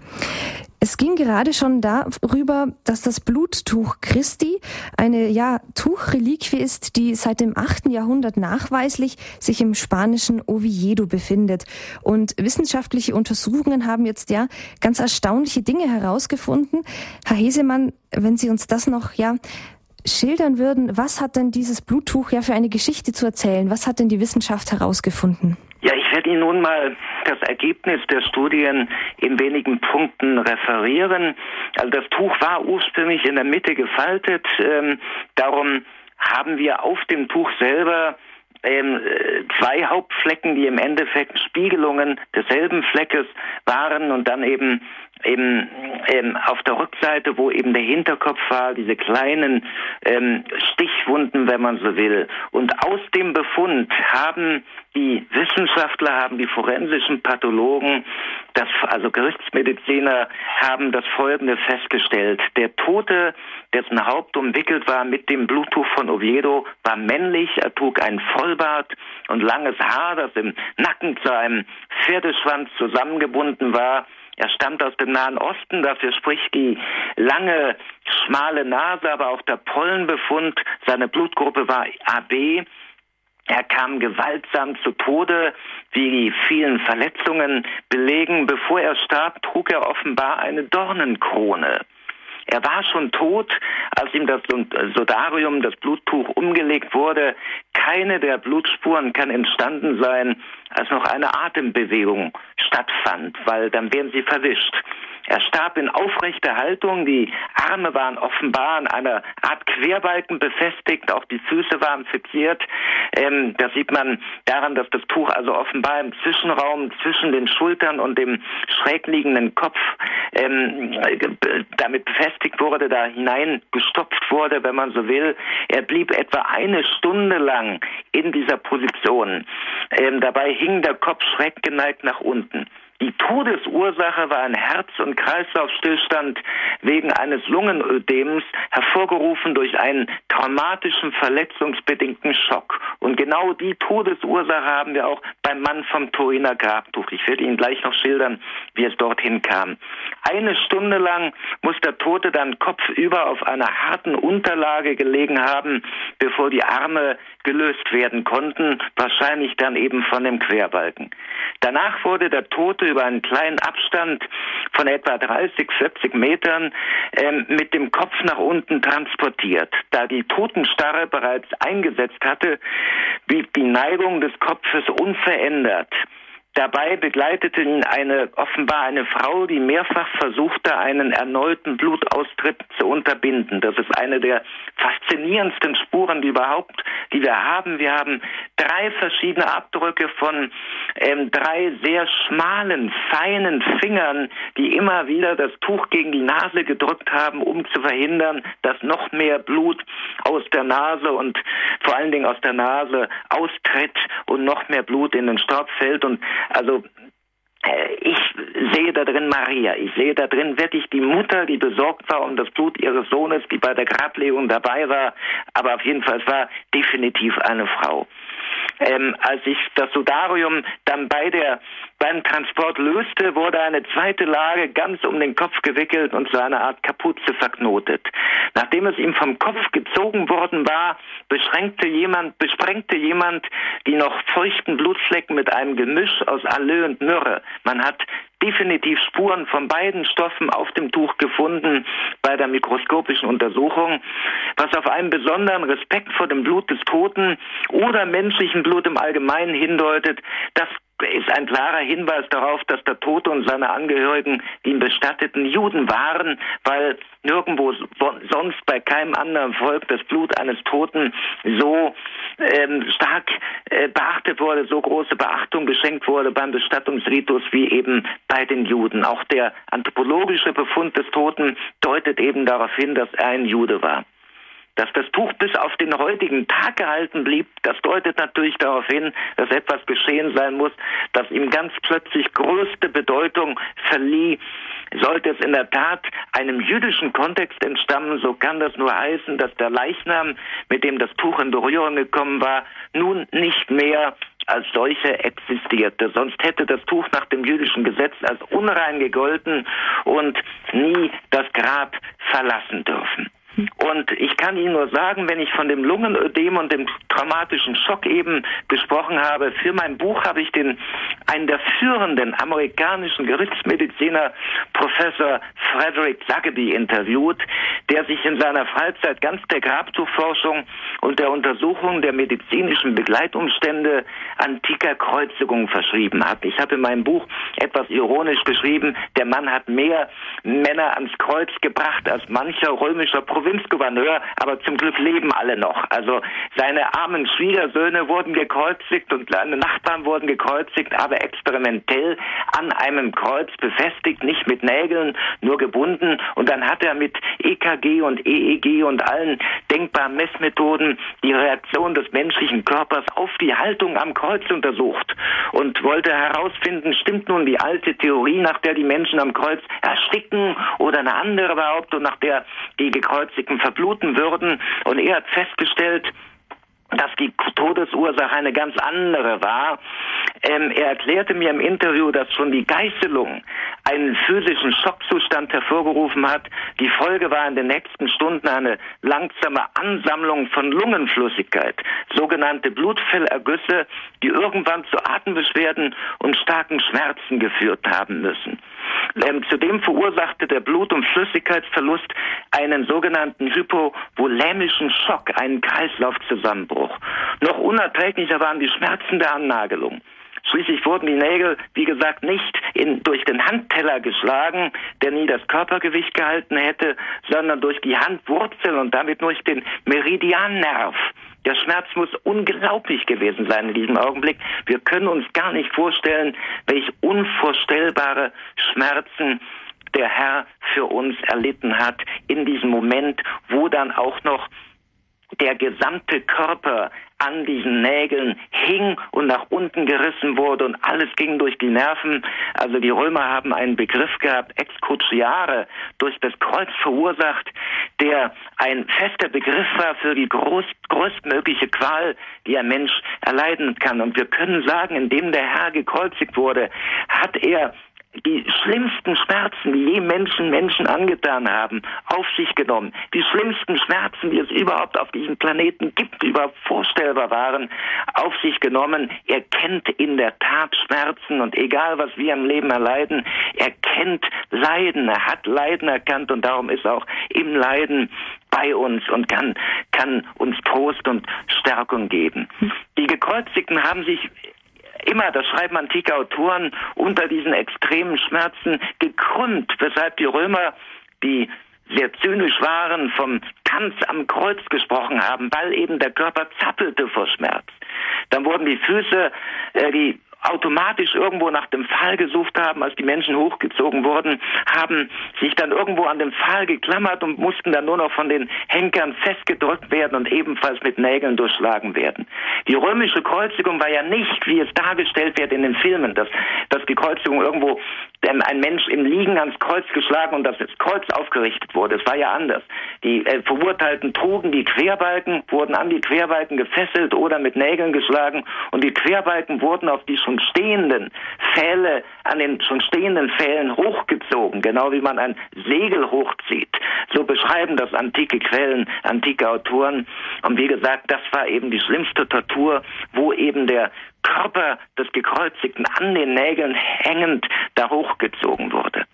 Es ging gerade schon darüber, dass das Bluttuch Christi eine ja, Tuchreliquie ist, die seit dem 8. Jahrhundert nachweislich sich im spanischen Oviedo befindet. Und wissenschaftliche Untersuchungen haben jetzt ja ganz erstaunliche Dinge herausgefunden. Herr Hesemann, wenn Sie uns das noch ja schildern würden, was hat denn dieses Bluttuch ja für eine Geschichte zu erzählen? Was hat denn die Wissenschaft herausgefunden? Ja, ich werde Ihnen nun mal das Ergebnis der Studien in wenigen Punkten referieren. Also das Tuch war ursprünglich in der Mitte gefaltet. Ähm, darum haben wir auf dem Tuch selber ähm, zwei Hauptflecken, die im Endeffekt Spiegelungen desselben Fleckes waren und dann eben eben ähm, auf der Rückseite, wo eben der Hinterkopf war, diese kleinen ähm, Stichwunden, wenn man so will. Und aus dem Befund haben die Wissenschaftler, haben die forensischen Pathologen, das, also Gerichtsmediziner, haben das Folgende festgestellt. Der Tote, dessen Haupt umwickelt war mit dem Bluttuch von Oviedo, war männlich. Er trug einen Vollbart und langes Haar, das im Nacken zu einem Pferdeschwanz zusammengebunden war. Er stammt aus dem Nahen Osten, dafür spricht die lange, schmale Nase, aber auch der Pollenbefund. Seine Blutgruppe war AB. Er kam gewaltsam zu Tode, wie die vielen Verletzungen belegen. Bevor er starb, trug er offenbar eine Dornenkrone. Er war schon tot, als ihm das Sodarium, das Bluttuch umgelegt wurde, keine der Blutspuren kann entstanden sein, als noch eine Atembewegung stattfand, weil dann wären sie verwischt. Er starb in aufrechter Haltung, die Arme waren offenbar an einer Art Querbalken befestigt, auch die Füße waren fixiert. Ähm, das sieht man daran, dass das Tuch also offenbar im Zwischenraum zwischen den Schultern und dem schräg liegenden Kopf ähm, damit befestigt wurde, da hineingestopft wurde, wenn man so will. Er blieb etwa eine Stunde lang in dieser Position. Ähm, dabei hing der Kopf schräg geneigt nach unten. Die Todesursache war ein Herz- und Kreislaufstillstand wegen eines Lungenödems, hervorgerufen durch einen traumatischen, verletzungsbedingten Schock. Und genau die Todesursache haben wir auch beim Mann vom Turiner Grabtuch. Ich werde Ihnen gleich noch schildern, wie es dorthin kam. Eine Stunde lang muss der Tote dann kopfüber auf einer harten Unterlage gelegen haben, bevor die Arme gelöst werden konnten, wahrscheinlich dann eben von dem Querbalken. Danach wurde der Tote über einen kleinen Abstand von etwa 30, 40 Metern ähm, mit dem Kopf nach unten transportiert. Da die Totenstarre bereits eingesetzt hatte, blieb die Neigung des Kopfes unverändert. Dabei begleitete ihn eine, offenbar eine Frau, die mehrfach versuchte, einen erneuten Blutaustritt zu unterbinden. Das ist eine der faszinierendsten Spuren, die überhaupt, die wir haben. Wir haben drei verschiedene Abdrücke von ähm, drei sehr schmalen, feinen Fingern, die immer wieder das Tuch gegen die Nase gedrückt haben, um zu verhindern, dass noch mehr Blut aus der Nase und vor allen Dingen aus der Nase austritt und noch mehr Blut in den Staub fällt. Und also äh, ich sehe da drin Maria. Ich sehe da drin wirklich die Mutter, die besorgt war um das Blut ihres Sohnes, die bei der Grablegung dabei war. Aber auf jeden Fall, war definitiv eine Frau. Ähm, als ich das Sudarium dann bei der beim Transport löste, wurde eine zweite Lage ganz um den Kopf gewickelt und so eine Art Kapuze verknotet. Nachdem es ihm vom Kopf gezogen worden war, beschränkte jemand, besprengte jemand die noch feuchten Blutflecken mit einem Gemisch aus Allö und Myrrhe. Man hat definitiv Spuren von beiden Stoffen auf dem Tuch gefunden bei der mikroskopischen Untersuchung, was auf einen besonderen Respekt vor dem Blut des Toten oder menschlichen Blut im Allgemeinen hindeutet, das ist ein klarer Hinweis darauf, dass der Tote und seine Angehörigen die ihm bestatteten Juden waren, weil nirgendwo sonst bei keinem anderen Volk das Blut eines Toten so ähm, stark äh, beachtet wurde, so große Beachtung geschenkt wurde beim Bestattungsritus wie eben bei den Juden. Auch der anthropologische Befund des Toten deutet eben darauf hin, dass er ein Jude war. Dass das Tuch bis auf den heutigen Tag gehalten blieb, das deutet natürlich darauf hin, dass etwas geschehen sein muss, das ihm ganz plötzlich größte Bedeutung verlieh. Sollte es in der Tat einem jüdischen Kontext entstammen, so kann das nur heißen, dass der Leichnam, mit dem das Tuch in Berührung gekommen war, nun nicht mehr als solche existierte. Sonst hätte das Tuch nach dem jüdischen Gesetz als unrein gegolten und nie das Grab verlassen dürfen. Und ich kann Ihnen nur sagen, wenn ich von dem Lungenödem und dem traumatischen Schock eben gesprochen habe, für mein Buch habe ich den, einen der führenden amerikanischen Gerichtsmediziner, Professor Frederick Zageby, interviewt, der sich in seiner Freizeit ganz der Grabtuchforschung und der Untersuchung der medizinischen Begleitumstände antiker Kreuzigungen verschrieben hat. Ich habe in meinem Buch etwas ironisch geschrieben, der Mann hat mehr Männer ans Kreuz gebracht als mancher römischer Provinz Provinzgouverneur, aber zum Glück leben alle noch. Also seine armen Schwiegersöhne wurden gekreuzigt und seine Nachbarn wurden gekreuzigt, aber experimentell an einem Kreuz befestigt, nicht mit Nägeln, nur gebunden. Und dann hat er mit EKG und EEG und allen denkbaren Messmethoden die Reaktion des menschlichen Körpers auf die Haltung am Kreuz untersucht und wollte herausfinden, stimmt nun die alte Theorie, nach der die Menschen am Kreuz ersticken oder eine andere Behauptung, nach der die gekreuzigt Gekreuzigten verbluten würden. Und er hat festgestellt, dass die Todesursache eine ganz andere war. Ähm, er erklärte mir im Interview, dass schon die Geißelung einen physischen Schockzustand hervorgerufen hat. Die Folge war in den nächsten Stunden eine langsame Ansammlung von Lungenflüssigkeit, sogenannte Blutfellergüsse, die irgendwann zu Atembeschwerden und starken Schmerzen geführt haben müssen. Ähm, zudem verursachte der Blut- und Flüssigkeitsverlust einen sogenannten hypovolämischen Schock, einen Kreislaufzusammenbruch. Noch unerträglicher waren die Schmerzen der Annagelung. Schließlich wurden die Nägel, wie gesagt, nicht in, durch den Handteller geschlagen, der nie das Körpergewicht gehalten hätte, sondern durch die Handwurzel und damit durch den Meridiannerv. Der Schmerz muss unglaublich gewesen sein in diesem Augenblick. Wir können uns gar nicht vorstellen, welch unvorstellbare Schmerzen der Herr für uns erlitten hat in diesem Moment, wo dann auch noch der gesamte Körper an diesen Nägeln hing und nach unten gerissen wurde und alles ging durch die Nerven. Also die Römer haben einen Begriff gehabt, excruciare, durch das Kreuz verursacht, der ein fester Begriff war für die groß, größtmögliche Qual, die ein Mensch erleiden kann. Und wir können sagen, indem der Herr gekreuzigt wurde, hat er die schlimmsten Schmerzen, die je Menschen Menschen angetan haben, auf sich genommen. Die schlimmsten Schmerzen, die es überhaupt auf diesem Planeten gibt, die überhaupt vorstellbar waren, auf sich genommen. Er kennt in der Tat Schmerzen und egal was wir im Leben erleiden, er kennt Leiden, er hat Leiden erkannt und darum ist auch im Leiden bei uns und kann, kann uns Trost und Stärkung geben. Die Gekreuzigten haben sich immer, das schreiben antike Autoren, unter diesen extremen Schmerzen gekrümmt, weshalb die Römer, die sehr zynisch waren, vom Tanz am Kreuz gesprochen haben, weil eben der Körper zappelte vor Schmerz. Dann wurden die Füße, äh, die automatisch irgendwo nach dem Pfahl gesucht haben, als die Menschen hochgezogen wurden, haben sich dann irgendwo an den Pfahl geklammert und mussten dann nur noch von den Henkern festgedrückt werden und ebenfalls mit Nägeln durchschlagen werden. Die römische Kreuzigung war ja nicht, wie es dargestellt wird in den Filmen, dass, dass die Kreuzigung irgendwo ein Mensch im Liegen ans Kreuz geschlagen und das Kreuz aufgerichtet wurde. Es war ja anders. Die äh, Verurteilten trugen die Querbalken, wurden an die Querbalken gefesselt oder mit Nägeln geschlagen und die Querbalken wurden auf die schon stehenden Pfähle, an den schon stehenden Pfählen hochgezogen, genau wie man ein Segel hochzieht. So beschreiben das antike Quellen, antike Autoren. Und wie gesagt, das war eben die schlimmste Tortur, wo eben der Körper des Gekreuzigten an den Nägeln hängend da hochgezogen wurde.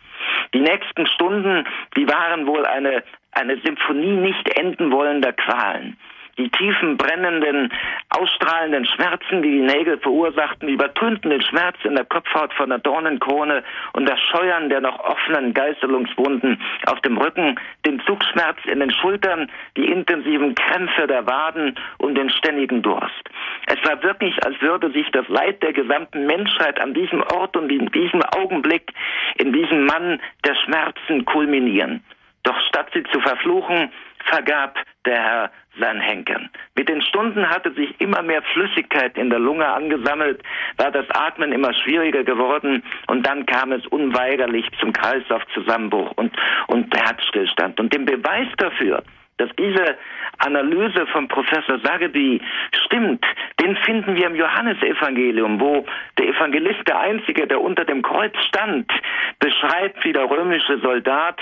Die nächsten Stunden, die waren wohl eine, eine Symphonie nicht enden wollender Qualen. Die tiefen, brennenden, ausstrahlenden Schmerzen, die die Nägel verursachten, übertönten den Schmerz in der Kopfhaut von der Dornenkrone und das Scheuern der noch offenen Geißelungswunden auf dem Rücken, den Zugschmerz in den Schultern, die intensiven Krämpfe der Waden und den ständigen Durst. Es war wirklich, als würde sich das Leid der gesamten Menschheit an diesem Ort und in diesem Augenblick, in diesem Mann der Schmerzen kulminieren. Doch statt sie zu verfluchen, vergab der Herr sein Henken. Mit den Stunden hatte sich immer mehr Flüssigkeit in der Lunge angesammelt, war das Atmen immer schwieriger geworden und dann kam es unweigerlich zum Kreislaufzusammenbruch und, und Herzstillstand. Und den Beweis dafür, dass diese Analyse von Professor Sagedi stimmt, den finden wir im Johannesevangelium, wo der Evangelist, der Einzige, der unter dem Kreuz stand, beschreibt, wie der römische Soldat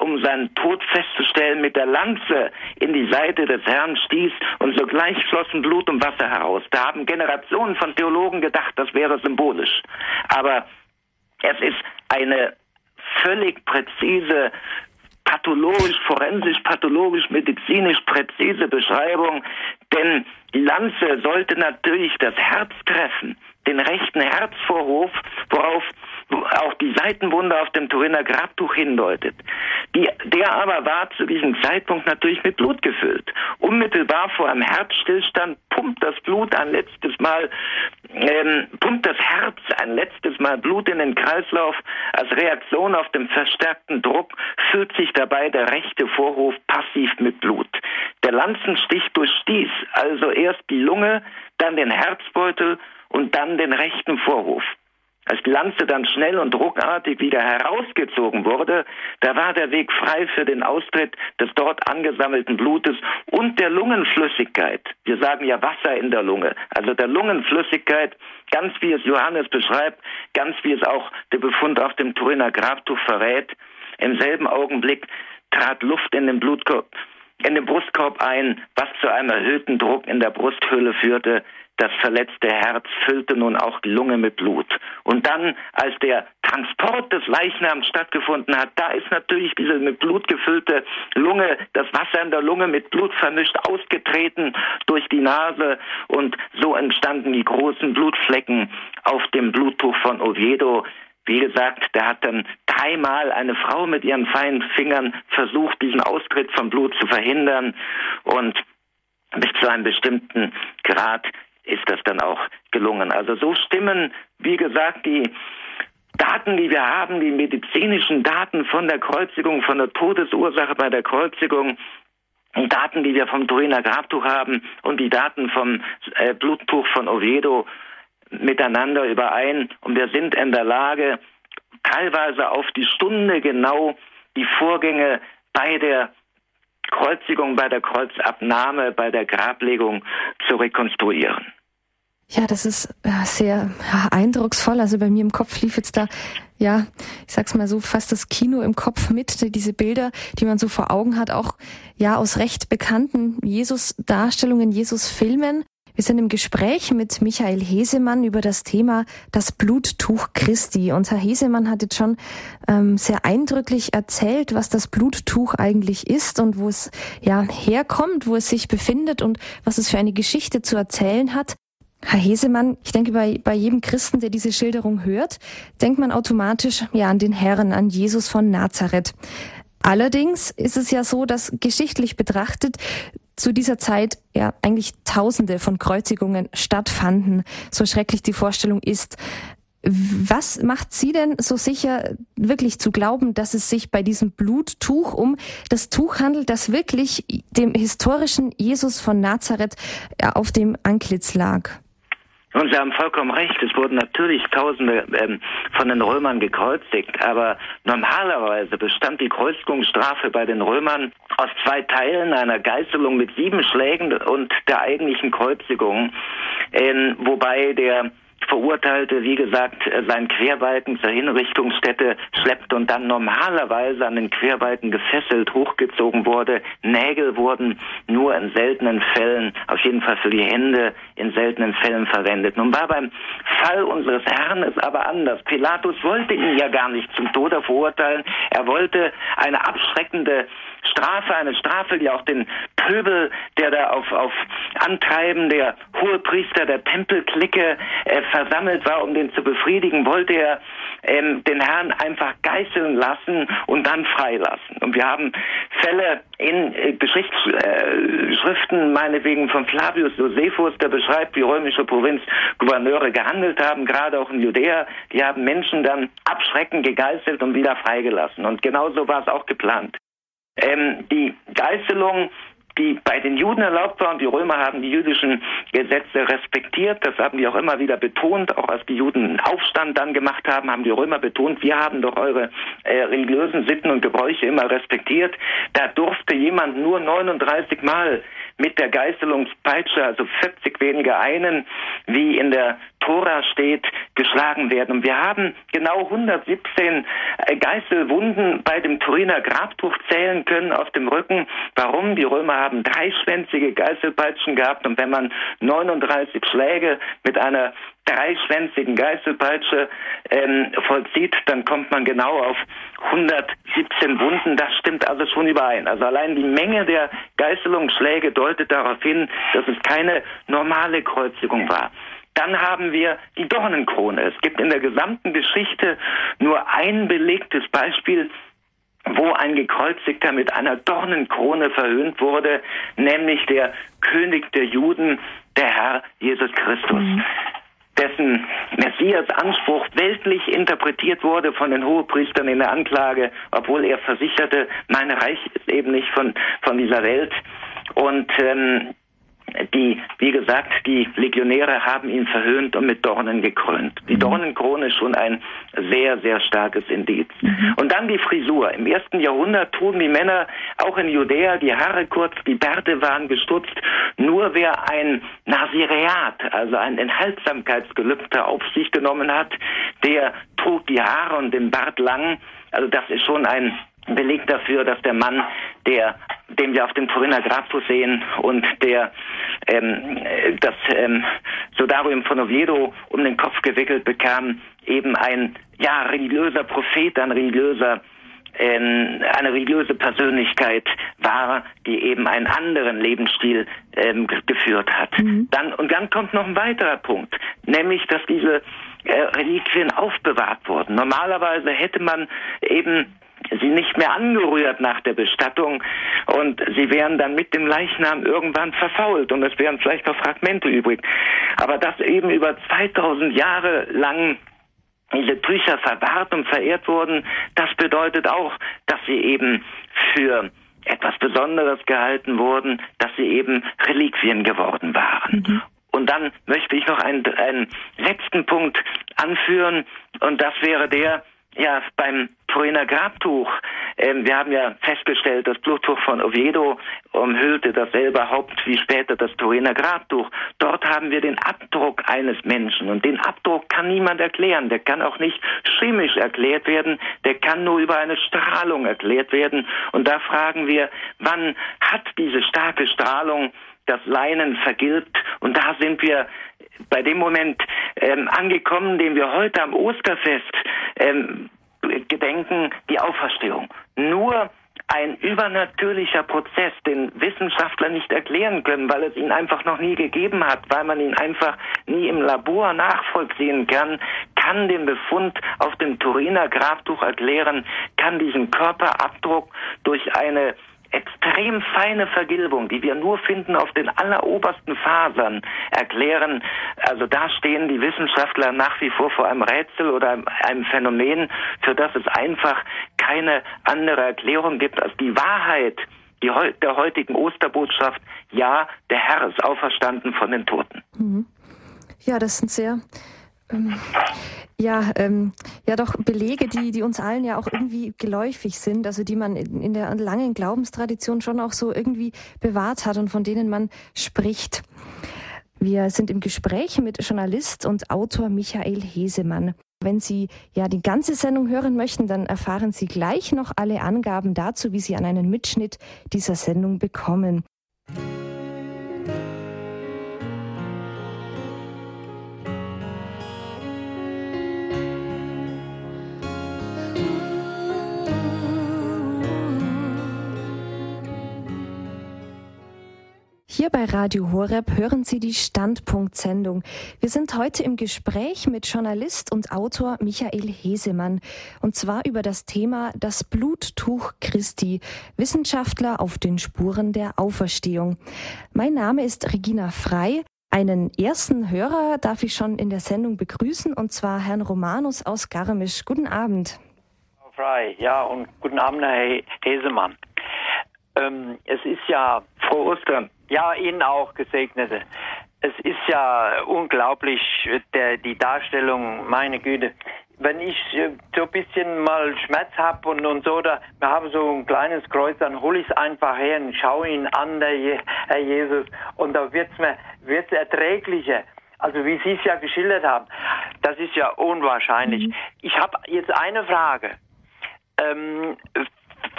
um seinen Tod festzustellen, mit der Lanze in die Seite des Herrn stieß und sogleich flossen Blut und Wasser heraus. Da haben Generationen von Theologen gedacht, das wäre symbolisch. Aber es ist eine völlig präzise pathologisch, forensisch, pathologisch, medizinisch präzise Beschreibung, denn die Lanze sollte natürlich das Herz treffen, den rechten Herzvorhof, worauf auch die Seitenwunde auf dem Turiner Grabtuch hindeutet. Die, der aber war zu diesem Zeitpunkt natürlich mit Blut gefüllt. Unmittelbar vor einem Herzstillstand pumpt das Blut ein letztes Mal, ähm, pumpt das Herz ein letztes Mal Blut in den Kreislauf. Als Reaktion auf den verstärkten Druck füllt sich dabei der rechte Vorhof passiv mit Blut. Der Lanzenstich durchstieß also erst die Lunge, dann den Herzbeutel und dann den rechten Vorhof. Als Lanze dann schnell und ruckartig wieder herausgezogen wurde, da war der Weg frei für den Austritt des dort angesammelten Blutes und der Lungenflüssigkeit. Wir sagen ja Wasser in der Lunge, also der Lungenflüssigkeit, ganz wie es Johannes beschreibt, ganz wie es auch der Befund auf dem Turiner Grabtuch verrät. Im selben Augenblick trat Luft in den Blutkorb, in den Brustkorb ein, was zu einem erhöhten Druck in der Brusthöhle führte. Das verletzte Herz füllte nun auch die Lunge mit Blut. Und dann, als der Transport des Leichnams stattgefunden hat, da ist natürlich diese mit Blut gefüllte Lunge, das Wasser in der Lunge mit Blut vermischt, ausgetreten durch die Nase und so entstanden die großen Blutflecken auf dem Bluttuch von Oviedo. Wie gesagt, da hat dann dreimal eine Frau mit ihren feinen Fingern versucht, diesen Austritt von Blut zu verhindern und bis zu einem bestimmten Grad ist das dann auch gelungen. Also so stimmen, wie gesagt, die Daten, die wir haben, die medizinischen Daten von der Kreuzigung, von der Todesursache bei der Kreuzigung, die Daten, die wir vom Turiner Grabtuch haben und die Daten vom äh, Bluttuch von Oviedo miteinander überein und wir sind in der Lage, teilweise auf die Stunde genau die Vorgänge bei der Kreuzigung, bei der Kreuzabnahme, bei der Grablegung zu rekonstruieren. Ja, das ist äh, sehr eindrucksvoll. Also bei mir im Kopf lief jetzt da, ja, ich sag's mal so, fast das Kino im Kopf mit, diese Bilder, die man so vor Augen hat, auch ja aus recht bekannten Jesus-Darstellungen, Jesus-Filmen. Wir sind im Gespräch mit Michael Hesemann über das Thema das Bluttuch Christi. Und Herr Hesemann hat jetzt schon ähm, sehr eindrücklich erzählt, was das Bluttuch eigentlich ist und wo es ja herkommt, wo es sich befindet und was es für eine Geschichte zu erzählen hat. Herr Hesemann, ich denke, bei, bei jedem Christen, der diese Schilderung hört, denkt man automatisch ja an den Herrn, an Jesus von Nazareth. Allerdings ist es ja so, dass geschichtlich betrachtet zu dieser Zeit ja eigentlich Tausende von Kreuzigungen stattfanden, so schrecklich die Vorstellung ist. Was macht Sie denn so sicher, wirklich zu glauben, dass es sich bei diesem Bluttuch um das Tuch handelt, das wirklich dem historischen Jesus von Nazareth auf dem Antlitz lag? Und Sie haben vollkommen recht, es wurden natürlich Tausende ähm, von den Römern gekreuzigt, aber normalerweise bestand die Kreuzigungsstrafe bei den Römern aus zwei Teilen, einer Geißelung mit sieben Schlägen und der eigentlichen Kreuzigung, ähm, wobei der Verurteilte, wie gesagt, sein Querbalken zur Hinrichtungsstätte schleppt und dann normalerweise an den Querbalken gefesselt hochgezogen wurde. Nägel wurden nur in seltenen Fällen, auf jeden Fall für die Hände, in seltenen Fällen verwendet. Nun war beim Fall unseres Herrn es aber anders. Pilatus wollte ihn ja gar nicht zum Tode verurteilen. Er wollte eine abschreckende Strafe, eine Strafe, die auch den Pöbel, der da auf, auf Antreiben der Hohepriester der Tempelklicke äh, versammelt war, um den zu befriedigen, wollte er ähm, den Herrn einfach geißeln lassen und dann freilassen. Und wir haben Fälle in äh, Geschichtsschriften, äh, meinetwegen von Flavius Josephus, der beschreibt, wie römische Provinzgouverneure gehandelt haben, gerade auch in Judäa. Die haben Menschen dann abschreckend gegeißelt und wieder freigelassen. Und genauso war es auch geplant. Ähm, die Geißelung die bei den Juden erlaubt war und die Römer haben die jüdischen Gesetze respektiert. Das haben die auch immer wieder betont. Auch als die Juden einen Aufstand dann gemacht haben, haben die Römer betont, wir haben doch eure äh, religiösen Sitten und Gebräuche immer respektiert. Da durfte jemand nur 39 Mal mit der Geißelungspeitsche, also 40 weniger einen, wie in der Tora steht, geschlagen werden. Und wir haben genau 117 äh, Geißelwunden bei dem Turiner Grabtuch zählen können auf dem Rücken. Warum? Die Römer haben dreischwänzige Geißelpeitschen gehabt und wenn man 39 Schläge mit einer dreischwänzigen Geißelpeitsche ähm, vollzieht, dann kommt man genau auf 117 Wunden. Das stimmt also schon überein. Also allein die Menge der Geißelungsschläge deutet darauf hin, dass es keine normale Kreuzigung war. Dann haben wir die Dornenkrone. Es gibt in der gesamten Geschichte nur ein belegtes Beispiel, wo ein Gekreuzigter mit einer Dornenkrone verhöhnt wurde, nämlich der König der Juden, der Herr Jesus Christus. Mhm dessen Messias-Anspruch weltlich interpretiert wurde von den Hohepriestern in der Anklage, obwohl er versicherte, mein Reich ist eben nicht von, von dieser Welt. Und ähm, die, wie gesagt, die Legionäre haben ihn verhöhnt und mit Dornen gekrönt. Die mhm. Dornenkrone ist schon ein sehr, sehr starkes Indiz. Mhm. Und dann die Frisur. Im ersten Jahrhundert trugen die Männer auch in Judäa die Haare kurz, die Bärte waren gestutzt. Nur wer ein Nazireat, also ein Enthaltsamkeitsgelübde auf sich genommen hat, der trug die Haare und den Bart lang. Also das ist schon ein Beleg dafür, dass der Mann, der, den wir auf dem Turiner Grabtuch sehen und der ähm, das ähm, Sodarium von Oviedo um den Kopf gewickelt bekam, eben ein ja religiöser Prophet, ein religiöser ähm, eine religiöse Persönlichkeit war, die eben einen anderen Lebensstil ähm, geführt hat. Mhm. Dann und dann kommt noch ein weiterer Punkt, nämlich dass diese äh, Reliquien aufbewahrt wurden. Normalerweise hätte man eben sie nicht mehr angerührt nach der Bestattung und sie wären dann mit dem Leichnam irgendwann verfault und es wären vielleicht noch Fragmente übrig. Aber dass eben über 2000 Jahre lang diese Tücher verwahrt und verehrt wurden, das bedeutet auch, dass sie eben für etwas Besonderes gehalten wurden, dass sie eben Reliquien geworden waren. Mhm. Und dann möchte ich noch einen, einen letzten Punkt anführen, und das wäre der, ja, beim Turiner Grabtuch, ähm, wir haben ja festgestellt, das Bluttuch von Oviedo umhüllte dasselbe Haupt wie später das Turiner Grabtuch. Dort haben wir den Abdruck eines Menschen und den Abdruck kann niemand erklären. Der kann auch nicht chemisch erklärt werden, der kann nur über eine Strahlung erklärt werden. Und da fragen wir, wann hat diese starke Strahlung das Leinen vergilbt? Und da sind wir bei dem Moment ähm, angekommen, den wir heute am Osterfest ähm, gedenken, die Auferstehung. Nur ein übernatürlicher Prozess, den Wissenschaftler nicht erklären können, weil es ihn einfach noch nie gegeben hat, weil man ihn einfach nie im Labor nachvollziehen kann, kann den Befund auf dem Turiner Grabtuch erklären, kann diesen Körperabdruck durch eine extrem feine Vergilbung, die wir nur finden auf den allerobersten Fasern, erklären. Also da stehen die Wissenschaftler nach wie vor vor einem Rätsel oder einem Phänomen, für das es einfach keine andere Erklärung gibt als die Wahrheit der heutigen Osterbotschaft. Ja, der Herr ist auferstanden von den Toten. Mhm. Ja, das sind sehr ähm, ja, ähm, ja doch Belege, die, die uns allen ja auch irgendwie geläufig sind, also die man in, in der langen Glaubenstradition schon auch so irgendwie bewahrt hat und von denen man spricht. Wir sind im Gespräch mit Journalist und Autor Michael Hesemann. Wenn Sie ja die ganze Sendung hören möchten, dann erfahren Sie gleich noch alle Angaben dazu, wie Sie an einen Mitschnitt dieser Sendung bekommen. Hier bei Radio Horeb hören Sie die Standpunktsendung. Wir sind heute im Gespräch mit Journalist und Autor Michael Hesemann und zwar über das Thema das Bluttuch Christi, Wissenschaftler auf den Spuren der Auferstehung. Mein Name ist Regina Frei. Einen ersten Hörer darf ich schon in der Sendung begrüßen und zwar Herrn Romanus aus Garmisch. Guten Abend. Frau Frei, ja und guten Abend, Herr Hesemann. Ähm, es ist ja Frohe Ostern. Ja, Ihnen auch, Gesegnete. Es ist ja unglaublich, der, die Darstellung, meine Güte. Wenn ich äh, so ein bisschen mal Schmerz habe und, und so, da, wir haben so ein kleines Kreuz, dann hole ich es einfach her und schaue ihn an, der Je Herr Jesus. Und da wird es mir wird's erträglicher. Also wie Sie es ja geschildert haben, das ist ja unwahrscheinlich. Mhm. Ich habe jetzt eine Frage. Ähm,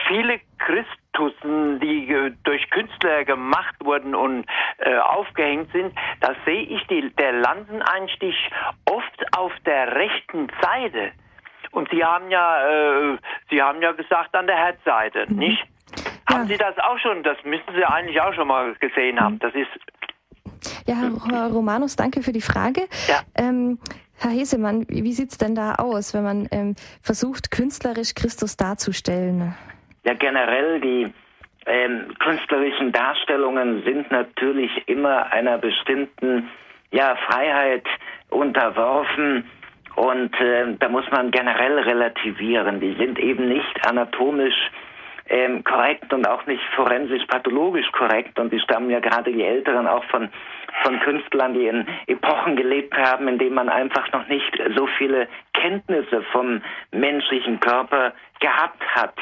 viele Christussen, die durch Künstler gemacht wurden und äh, aufgehängt sind, da sehe ich die, der Lanzeneinstich oft auf der rechten Seite. Und Sie haben ja, äh, Sie haben ja gesagt an der Herzseite, mhm. nicht? Ja. Haben Sie das auch schon? Das müssen Sie eigentlich auch schon mal gesehen haben. Das ist ja, Herr Romanus, danke für die Frage. Ja. Ähm, Herr Hesemann, wie sieht es denn da aus, wenn man ähm, versucht, künstlerisch Christus darzustellen? Ja, generell die ähm, künstlerischen Darstellungen sind natürlich immer einer bestimmten ja, Freiheit unterworfen. Und äh, da muss man generell relativieren. Die sind eben nicht anatomisch ähm, korrekt und auch nicht forensisch-pathologisch korrekt. Und die stammen ja gerade die Älteren auch von, von Künstlern, die in Epochen gelebt haben, in denen man einfach noch nicht so viele Kenntnisse vom menschlichen Körper gehabt hat.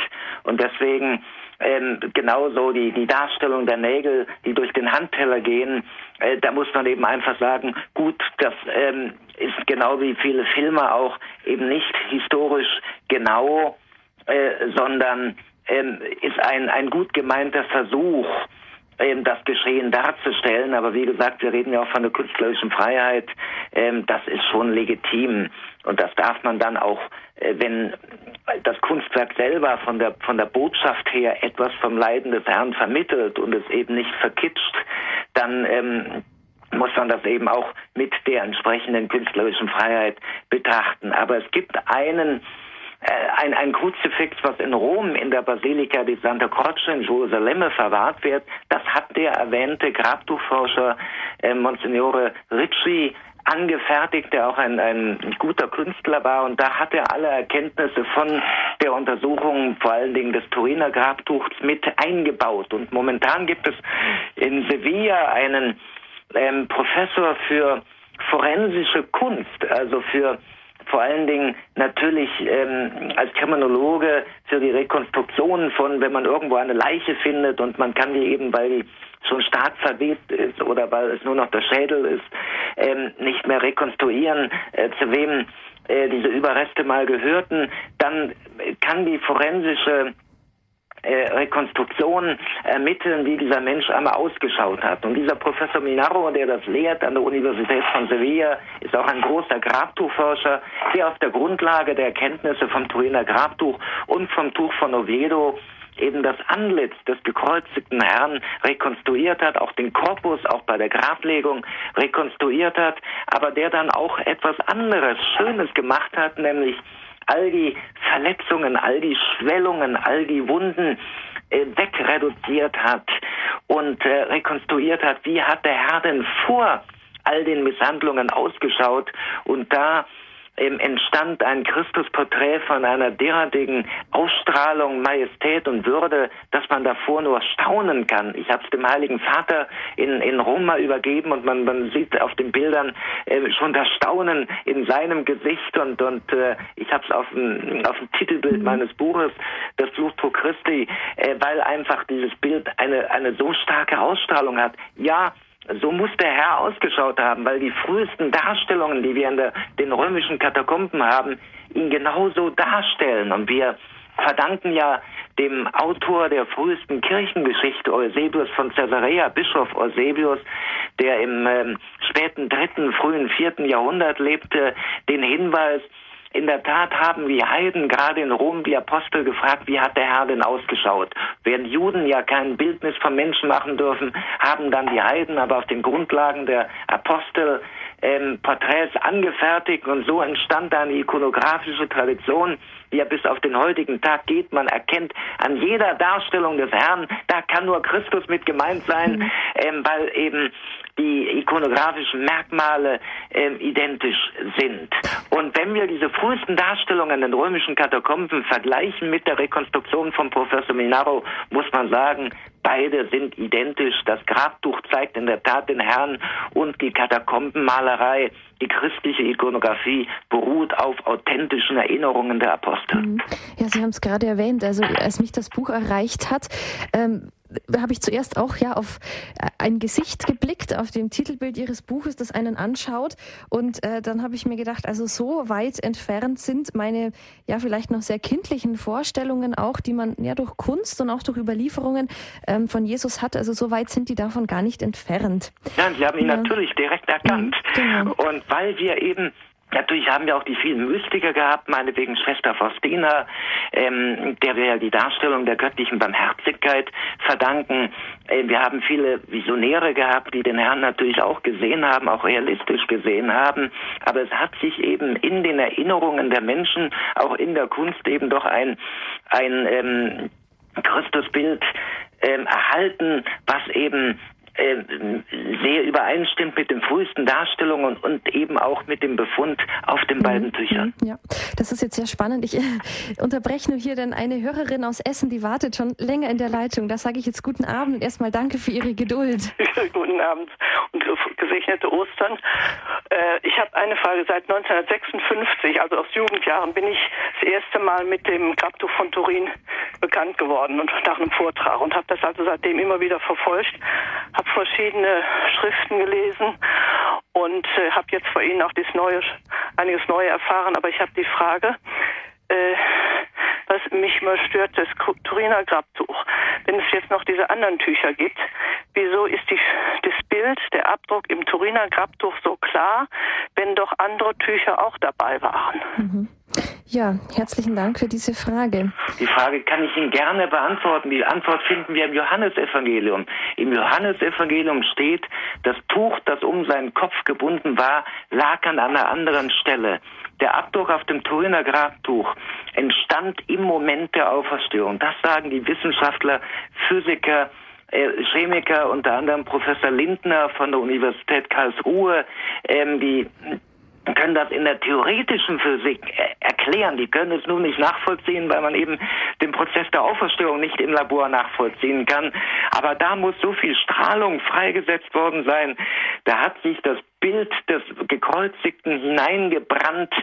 Und deswegen ähm, genauso die, die Darstellung der Nägel, die durch den Handteller gehen, äh, da muss man eben einfach sagen, gut, das ähm, ist genau wie viele Filme auch eben nicht historisch genau, äh, sondern ähm, ist ein, ein gut gemeinter Versuch, ähm, das Geschehen darzustellen. Aber wie gesagt, wir reden ja auch von der künstlerischen Freiheit. Ähm, das ist schon legitim. Und das darf man dann auch, äh, wenn das Kunstwerk selber von der, von der Botschaft her etwas vom Leiden des Herrn vermittelt und es eben nicht verkitscht, dann ähm, muss man das eben auch mit der entsprechenden künstlerischen Freiheit betrachten. Aber es gibt einen ein, ein Kruzifix, was in Rom in der Basilika di Santa Croce in Jerusalem verwahrt wird, das hat der erwähnte Grabtuchforscher äh, Monsignore Ricci angefertigt, der auch ein, ein guter Künstler war. Und da hat er alle Erkenntnisse von der Untersuchung, vor allen Dingen des Turiner Grabtuchs, mit eingebaut. Und momentan gibt es in Sevilla einen ähm, Professor für forensische Kunst, also für vor allen Dingen natürlich ähm, als Kriminologe für die Rekonstruktion von, wenn man irgendwo eine Leiche findet und man kann die eben, weil die schon stark verweht ist oder weil es nur noch der Schädel ist, ähm, nicht mehr rekonstruieren, äh, zu wem äh, diese Überreste mal gehörten, dann kann die forensische äh, Rekonstruktion ermitteln, wie dieser Mensch einmal ausgeschaut hat. Und dieser Professor Minaro, der das lehrt an der Universität von Sevilla, ist auch ein großer Grabtuchforscher, der auf der Grundlage der Erkenntnisse vom Turiner Grabtuch und vom Tuch von Oviedo eben das Antlitz des gekreuzigten Herrn rekonstruiert hat, auch den Korpus, auch bei der Grablegung rekonstruiert hat, aber der dann auch etwas anderes, Schönes gemacht hat, nämlich all die Verletzungen, all die Schwellungen, all die Wunden äh, wegreduziert hat und äh, rekonstruiert hat, wie hat der Herr denn vor all den Misshandlungen ausgeschaut? Und da entstand ein Christusporträt von einer derartigen Ausstrahlung, Majestät und Würde, dass man davor nur staunen kann. Ich habe es dem Heiligen Vater in, in Roma übergeben und man, man sieht auf den Bildern äh, schon das Staunen in seinem Gesicht und, und äh, ich habe es auf dem, auf dem Titelbild mhm. meines Buches, das Blutdruck Christi, äh, weil einfach dieses Bild eine, eine so starke Ausstrahlung hat. Ja, so muss der Herr ausgeschaut haben, weil die frühesten Darstellungen, die wir in der, den römischen Katakomben haben, ihn genauso darstellen. Und wir verdanken ja dem Autor der frühesten Kirchengeschichte, Eusebius von Caesarea, Bischof Eusebius, der im ähm, späten dritten, frühen vierten Jahrhundert lebte, den Hinweis, in der Tat haben wir Heiden gerade in Rom die Apostel gefragt, wie hat der Herr denn ausgeschaut? Während Juden ja kein Bildnis vom Menschen machen dürfen, haben dann die Heiden aber auf den Grundlagen der Apostel ähm, Porträts angefertigt und so entstand eine ikonografische Tradition, die ja bis auf den heutigen Tag geht. Man erkennt an jeder Darstellung des Herrn, da kann nur Christus mit gemeint sein, mhm. ähm, weil eben die ikonografischen Merkmale ähm, identisch sind. Und wenn wir diese frühesten Darstellungen in den römischen Katakomben vergleichen mit der Rekonstruktion von Professor Minaro, muss man sagen, beide sind identisch. Das Grabtuch zeigt in der Tat den Herrn und die Katakombenmalerei, die christliche Ikonografie beruht auf authentischen Erinnerungen der Apostel. Mhm. Ja, Sie haben es gerade erwähnt. Also als mich das Buch erreicht hat, ähm, habe ich zuerst auch ja auf äh, ein Gesicht geblickt auf dem Titelbild ihres Buches, das einen anschaut und äh, dann habe ich mir gedacht, also so weit entfernt sind meine ja vielleicht noch sehr kindlichen Vorstellungen auch, die man ja durch Kunst und auch durch Überlieferungen ähm, von Jesus hat, also so weit sind die davon gar nicht entfernt. Ja, Sie haben ihn ja. natürlich direkt erkannt mhm, genau. und weil wir eben Natürlich haben wir auch die vielen Mystiker gehabt, meinetwegen Schwester Faustina, ähm, der wir ja die Darstellung der göttlichen Barmherzigkeit verdanken. Äh, wir haben viele Visionäre gehabt, die den Herrn natürlich auch gesehen haben, auch realistisch gesehen haben. Aber es hat sich eben in den Erinnerungen der Menschen, auch in der Kunst eben doch ein, ein ähm, Christusbild ähm, erhalten, was eben äh, sehr übereinstimmt mit den frühesten Darstellungen und eben auch mit dem Befund auf den beiden mhm. Tüchern. Mhm. Ja, das ist jetzt sehr spannend. Ich äh, unterbreche nur hier, denn eine Hörerin aus Essen, die wartet schon länger in der Leitung. Da sage ich jetzt guten Abend und erstmal danke für Ihre Geduld. guten Abend und gesegnete Ostern. Äh, ich habe eine Frage. Seit 1956, also aus Jugendjahren, bin ich das erste Mal mit dem Grabtuch von Turin bekannt geworden und nach einem Vortrag und habe das also seitdem immer wieder verfolgt, habe verschiedene Schriften gelesen und äh, habe jetzt vor Ihnen auch das Neue, einiges Neue erfahren. Aber ich habe die Frage, äh, was mich mal stört, das Turiner Grabtuch. Wenn es jetzt noch diese anderen Tücher gibt, wieso ist die, das Bild, der Abdruck im Turiner Grabtuch so klar, wenn doch andere Tücher auch dabei waren? Mhm. Ja, herzlichen Dank für diese Frage. Die Frage kann ich Ihnen gerne beantworten. Die Antwort finden wir im Johannesevangelium. Im Johannesevangelium steht, das Tuch, das um seinen Kopf gebunden war, lag an einer anderen Stelle. Der Abdruck auf dem Turiner Grabtuch entstand im Moment der Auferstehung. Das sagen die Wissenschaftler, Physiker, äh, Chemiker, unter anderem Professor Lindner von der Universität Karlsruhe, ähm, die können das in der theoretischen Physik äh, erklären. Die können es nur nicht nachvollziehen, weil man eben den Prozess der Auferstehung nicht im Labor nachvollziehen kann. Aber da muss so viel Strahlung freigesetzt worden sein. Da hat sich das Bild des Gekreuzigten hineingebrannt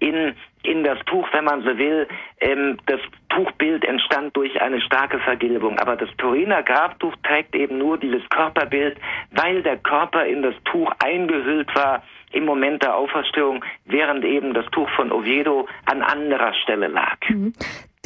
in, in das Tuch, wenn man so will. Ähm, das Tuchbild entstand durch eine starke Vergilbung. Aber das Turiner Grabtuch trägt eben nur dieses Körperbild, weil der Körper in das Tuch eingehüllt war im Moment der Auferstehung, während eben das Tuch von Oviedo an anderer Stelle lag.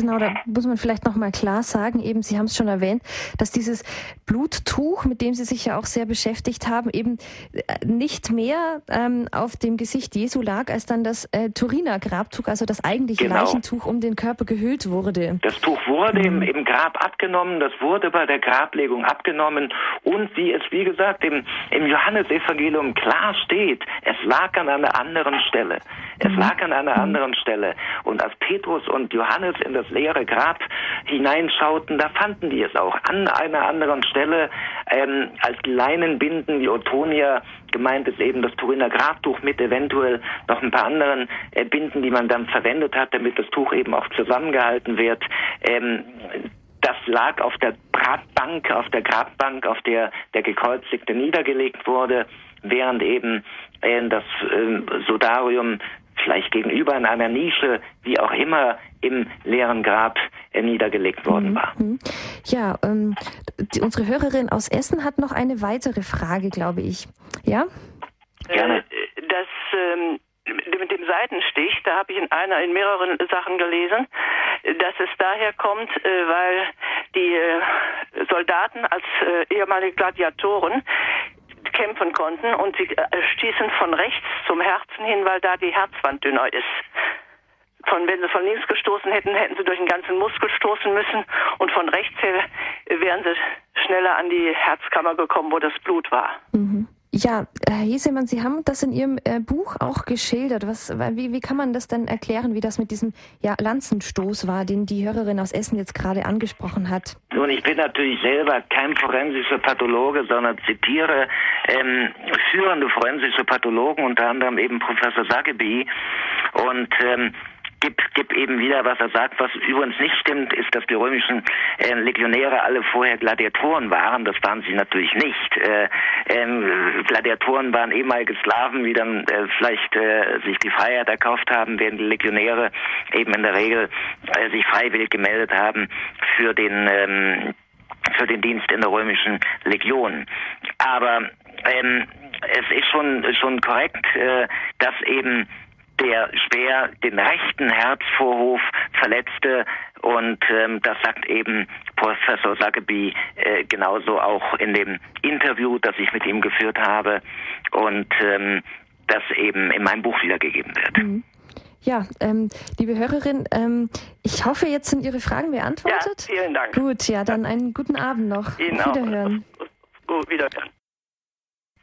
Mhm. Genau, da muss man vielleicht nochmal klar sagen, eben, Sie haben es schon erwähnt, dass dieses Bluttuch, mit dem Sie sich ja auch sehr beschäftigt haben, eben äh, nicht mehr ähm, auf dem Gesicht Jesu lag, als dann das äh, Turiner Grabtuch, also das eigentliche genau. Leichentuch um den Körper gehüllt wurde. Das Tuch wurde mhm. im, im, Grab abgenommen, das wurde bei der Grablegung abgenommen und wie es, wie gesagt, im, im Johannesevangelium klar steht, es lag an einer anderen Stelle. Es mhm. lag an einer mhm. anderen Stelle. Und als Petrus und Johannes in das leere Grab hineinschauten, da fanden die es auch an einer anderen Stelle. Ähm, als Leinenbinden, die Otonia, gemeint ist eben das Turiner Grabtuch mit eventuell noch ein paar anderen äh, Binden, die man dann verwendet hat, damit das Tuch eben auch zusammengehalten wird. Ähm, das lag auf der Grabbank, auf der Grabbank, auf der der Gekreuzigte niedergelegt wurde, während eben äh, das äh, Sodarium vielleicht gegenüber in einer Nische, wie auch immer, im leeren Grab äh, niedergelegt worden mhm. war. Mhm. Ja, ähm, die, unsere Hörerin aus Essen hat noch eine weitere Frage, glaube ich. Ja? Gerne. Äh, das ähm, mit dem Seitenstich, da habe ich in einer, in mehreren Sachen gelesen, dass es daher kommt, äh, weil die äh, Soldaten als äh, ehemalige Gladiatoren kämpfen konnten und sie äh, stießen von rechts zum Herzen hin, weil da die Herzwand dünner ist. Von, wenn sie von links gestoßen hätten, hätten sie durch den ganzen Muskel stoßen müssen und von rechts her wären sie schneller an die Herzkammer gekommen, wo das Blut war. Mhm. Ja, Herr Hesemann, Sie haben das in Ihrem äh, Buch auch geschildert. Was, wie, wie kann man das denn erklären, wie das mit diesem ja, Lanzenstoß war, den die Hörerin aus Essen jetzt gerade angesprochen hat? Nun, ich bin natürlich selber kein forensischer Pathologe, sondern zitiere ähm, führende forensische Pathologen, unter anderem eben Professor Sageby. Und ähm, gibt, gibt eben wieder, was er sagt. Was übrigens nicht stimmt, ist, dass die römischen äh, Legionäre alle vorher Gladiatoren waren. Das waren sie natürlich nicht. Äh, ähm, Gladiatoren waren ehemalige Sklaven, die dann äh, vielleicht äh, sich die Freiheit erkauft haben, während die Legionäre eben in der Regel äh, sich freiwillig gemeldet haben für den ähm, für den Dienst in der römischen Legion. Aber ähm, es ist schon schon korrekt, äh, dass eben der schwer den rechten Herzvorhof verletzte und ähm, das sagt eben Professor Sageby äh, genauso auch in dem Interview, das ich mit ihm geführt habe und ähm, das eben in meinem Buch wiedergegeben wird. Mhm. Ja, ähm, liebe Hörerin, ähm, ich hoffe, jetzt sind Ihre Fragen beantwortet. Ja, vielen Dank. Gut, ja, dann einen guten Abend noch. Ihnen Auf Wiederhören. Auch. Gut, Wiederhören.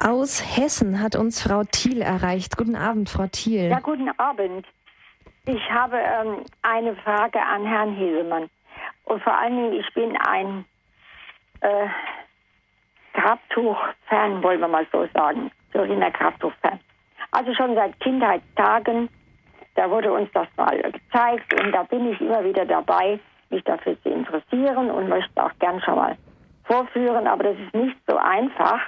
Aus Hessen hat uns Frau Thiel erreicht. Guten Abend, Frau Thiel. Ja, guten Abend. Ich habe ähm, eine Frage an Herrn Hesemann. Und vor allen Dingen, ich bin ein, äh, Grabtuch-Fan, wollen wir mal so sagen. Turiner Grabtuch-Fan. Also schon seit Kindheitstagen, da wurde uns das mal gezeigt und da bin ich immer wieder dabei, mich dafür zu interessieren und möchte auch gern schon mal vorführen, aber das ist nicht so einfach.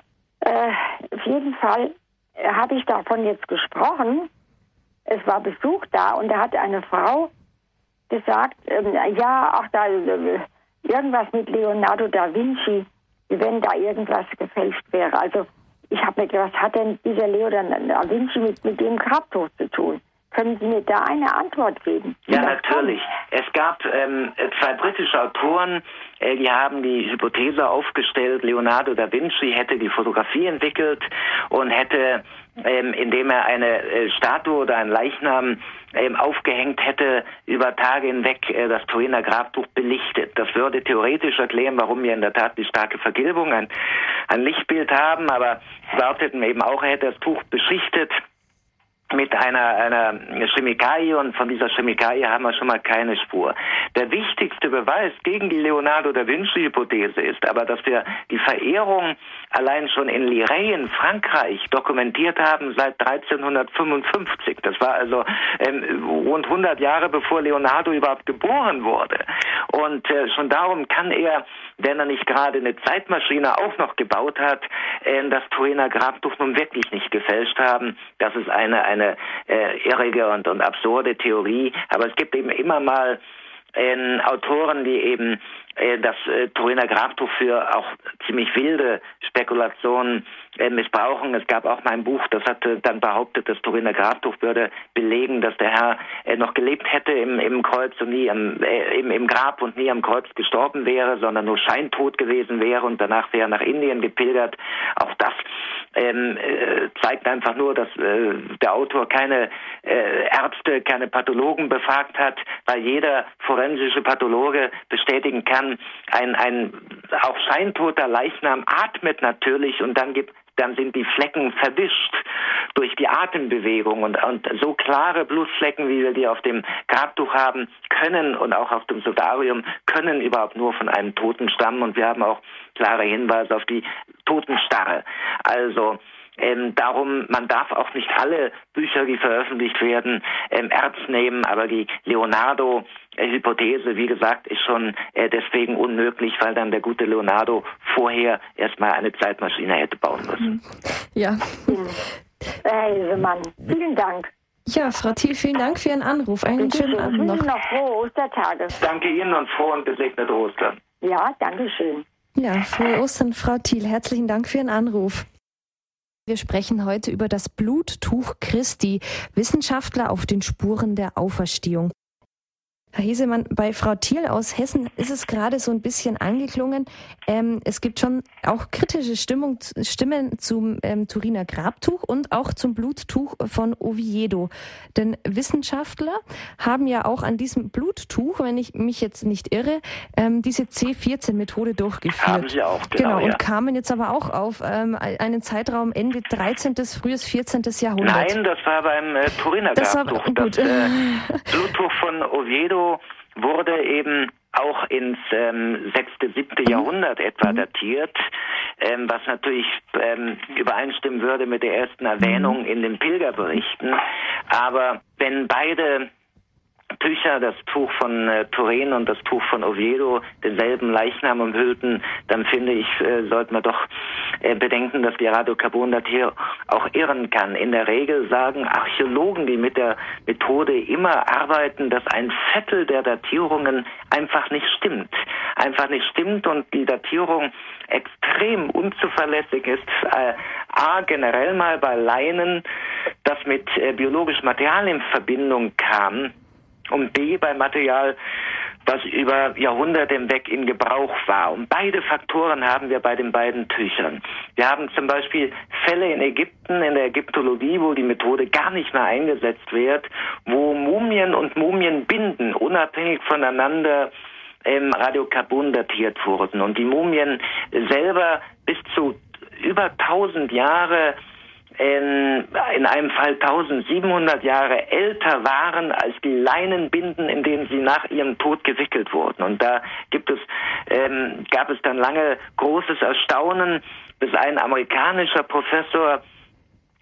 Äh, auf jeden Fall äh, habe ich davon jetzt gesprochen. Es war Besuch da und da hat eine Frau gesagt, ähm, ja, ach da äh, irgendwas mit Leonardo da Vinci, wenn da irgendwas gefälscht wäre. Also ich habe mir gedacht, was hat denn dieser Leonardo da Vinci mit, mit dem Grabtuch zu tun? Können Sie mir da eine Antwort geben? Ja, natürlich. Es gab ähm, zwei britische Autoren, äh, die haben die Hypothese aufgestellt, Leonardo da Vinci hätte die Fotografie entwickelt und hätte, ähm, indem er eine äh, Statue oder einen Leichnam ähm, aufgehängt hätte, über Tage hinweg äh, das Turiner Grabtuch belichtet. Das würde theoretisch erklären, warum wir in der Tat die starke Vergilbung, ein, ein Lichtbild haben, aber behaupteten eben auch, er hätte das Tuch beschichtet mit einer, einer Chemikalie und von dieser Chemikalie haben wir schon mal keine Spur. Der wichtigste Beweis gegen die Leonardo da Vinci-Hypothese ist aber, dass wir die Verehrung allein schon in Lirey in Frankreich dokumentiert haben seit 1355. Das war also ähm, rund 100 Jahre bevor Leonardo überhaupt geboren wurde. Und äh, schon darum kann er, wenn er nicht gerade eine Zeitmaschine auch noch gebaut hat, äh, das Turiner Grabtuch nun wirklich nicht gefälscht haben. Das ist eine, eine äh, irrige und, und absurde Theorie. Aber es gibt eben immer mal äh, Autoren, die eben äh, das äh, Turiner Grabtuch für auch ziemlich wilde Spekulationen missbrauchen. Es gab auch mein Buch, das hatte dann behauptet, das Turiner Grabtuch würde belegen, dass der Herr äh, noch gelebt hätte im, im Kreuz und nie am, äh, im, im Grab und nie am Kreuz gestorben wäre, sondern nur scheintot gewesen wäre und danach wäre er nach Indien gepilgert. Auch das ähm, äh, zeigt einfach nur, dass äh, der Autor keine äh, Ärzte, keine Pathologen befragt hat, weil jeder forensische Pathologe bestätigen kann, ein, ein auch scheintoter Leichnam atmet natürlich und dann gibt dann sind die Flecken verwischt durch die Atembewegung und, und so klare Blutflecken, wie wir die auf dem Grabtuch haben, können und auch auf dem Sodarium können überhaupt nur von einem Toten stammen und wir haben auch klare Hinweise auf die Totenstarre. Also ähm, darum, man darf auch nicht alle Bücher, die veröffentlicht werden, ähm, ernst nehmen, aber die Leonardo-Hypothese, wie gesagt, ist schon äh, deswegen unmöglich, weil dann der gute Leonardo vorher erstmal eine Zeitmaschine hätte bauen müssen. Ja. Herr Hilsemann, vielen Dank. Ja, Frau Thiel, vielen Dank für Ihren Anruf. Einen Bitte schönen schön. Abend noch. Noch frohe Ostertage. Danke Ihnen und frohe und gesegnete Ostern. Ja, danke schön. Ja, frohe Ostern, Frau Thiel. Herzlichen Dank für Ihren Anruf. Wir sprechen heute über das Bluttuch Christi, Wissenschaftler auf den Spuren der Auferstehung. Herr Hesemann, bei Frau Thiel aus Hessen ist es gerade so ein bisschen angeklungen. Ähm, es gibt schon auch kritische Stimmung, Stimmen zum ähm, Turiner Grabtuch und auch zum Bluttuch von Oviedo. Denn Wissenschaftler haben ja auch an diesem Bluttuch, wenn ich mich jetzt nicht irre, ähm, diese C14-Methode durchgeführt. Haben sie auch, genau, genau und ja. kamen jetzt aber auch auf ähm, einen Zeitraum Ende 13. frühes 14. Jahrhundert. Nein, das war beim äh, Turiner Das war- Grabtuch. Das äh, Bluttuch von Oviedo wurde eben auch ins ähm, 6., 7. Jahrhundert etwa datiert, ähm, was natürlich ähm, übereinstimmen würde mit der ersten Erwähnung in den Pilgerberichten. Aber wenn beide Tücher, das Tuch von äh, Turin und das Tuch von Oviedo, denselben Leichnam umhüllten, dann finde ich, äh, sollten wir doch äh, bedenken, dass die Radiokarbondatierung auch irren kann. In der Regel sagen Archäologen, die mit der Methode immer arbeiten, dass ein Viertel der Datierungen einfach nicht stimmt. Einfach nicht stimmt und die Datierung extrem unzuverlässig ist. Äh, A, generell mal bei Leinen, das mit äh, biologischem Material in Verbindung kam, und B bei Material, was über Jahrhunderte hinweg in Gebrauch war. Und beide Faktoren haben wir bei den beiden Tüchern. Wir haben zum Beispiel Fälle in Ägypten, in der Ägyptologie, wo die Methode gar nicht mehr eingesetzt wird, wo Mumien und Mumienbinden unabhängig voneinander ähm, Radiokarbon datiert wurden. Und die Mumien selber bis zu über 1000 Jahre in, in einem Fall 1700 Jahre älter waren als die Leinenbinden, in denen sie nach ihrem Tod gewickelt wurden. Und da gibt es, ähm, gab es dann lange großes Erstaunen, bis ein amerikanischer Professor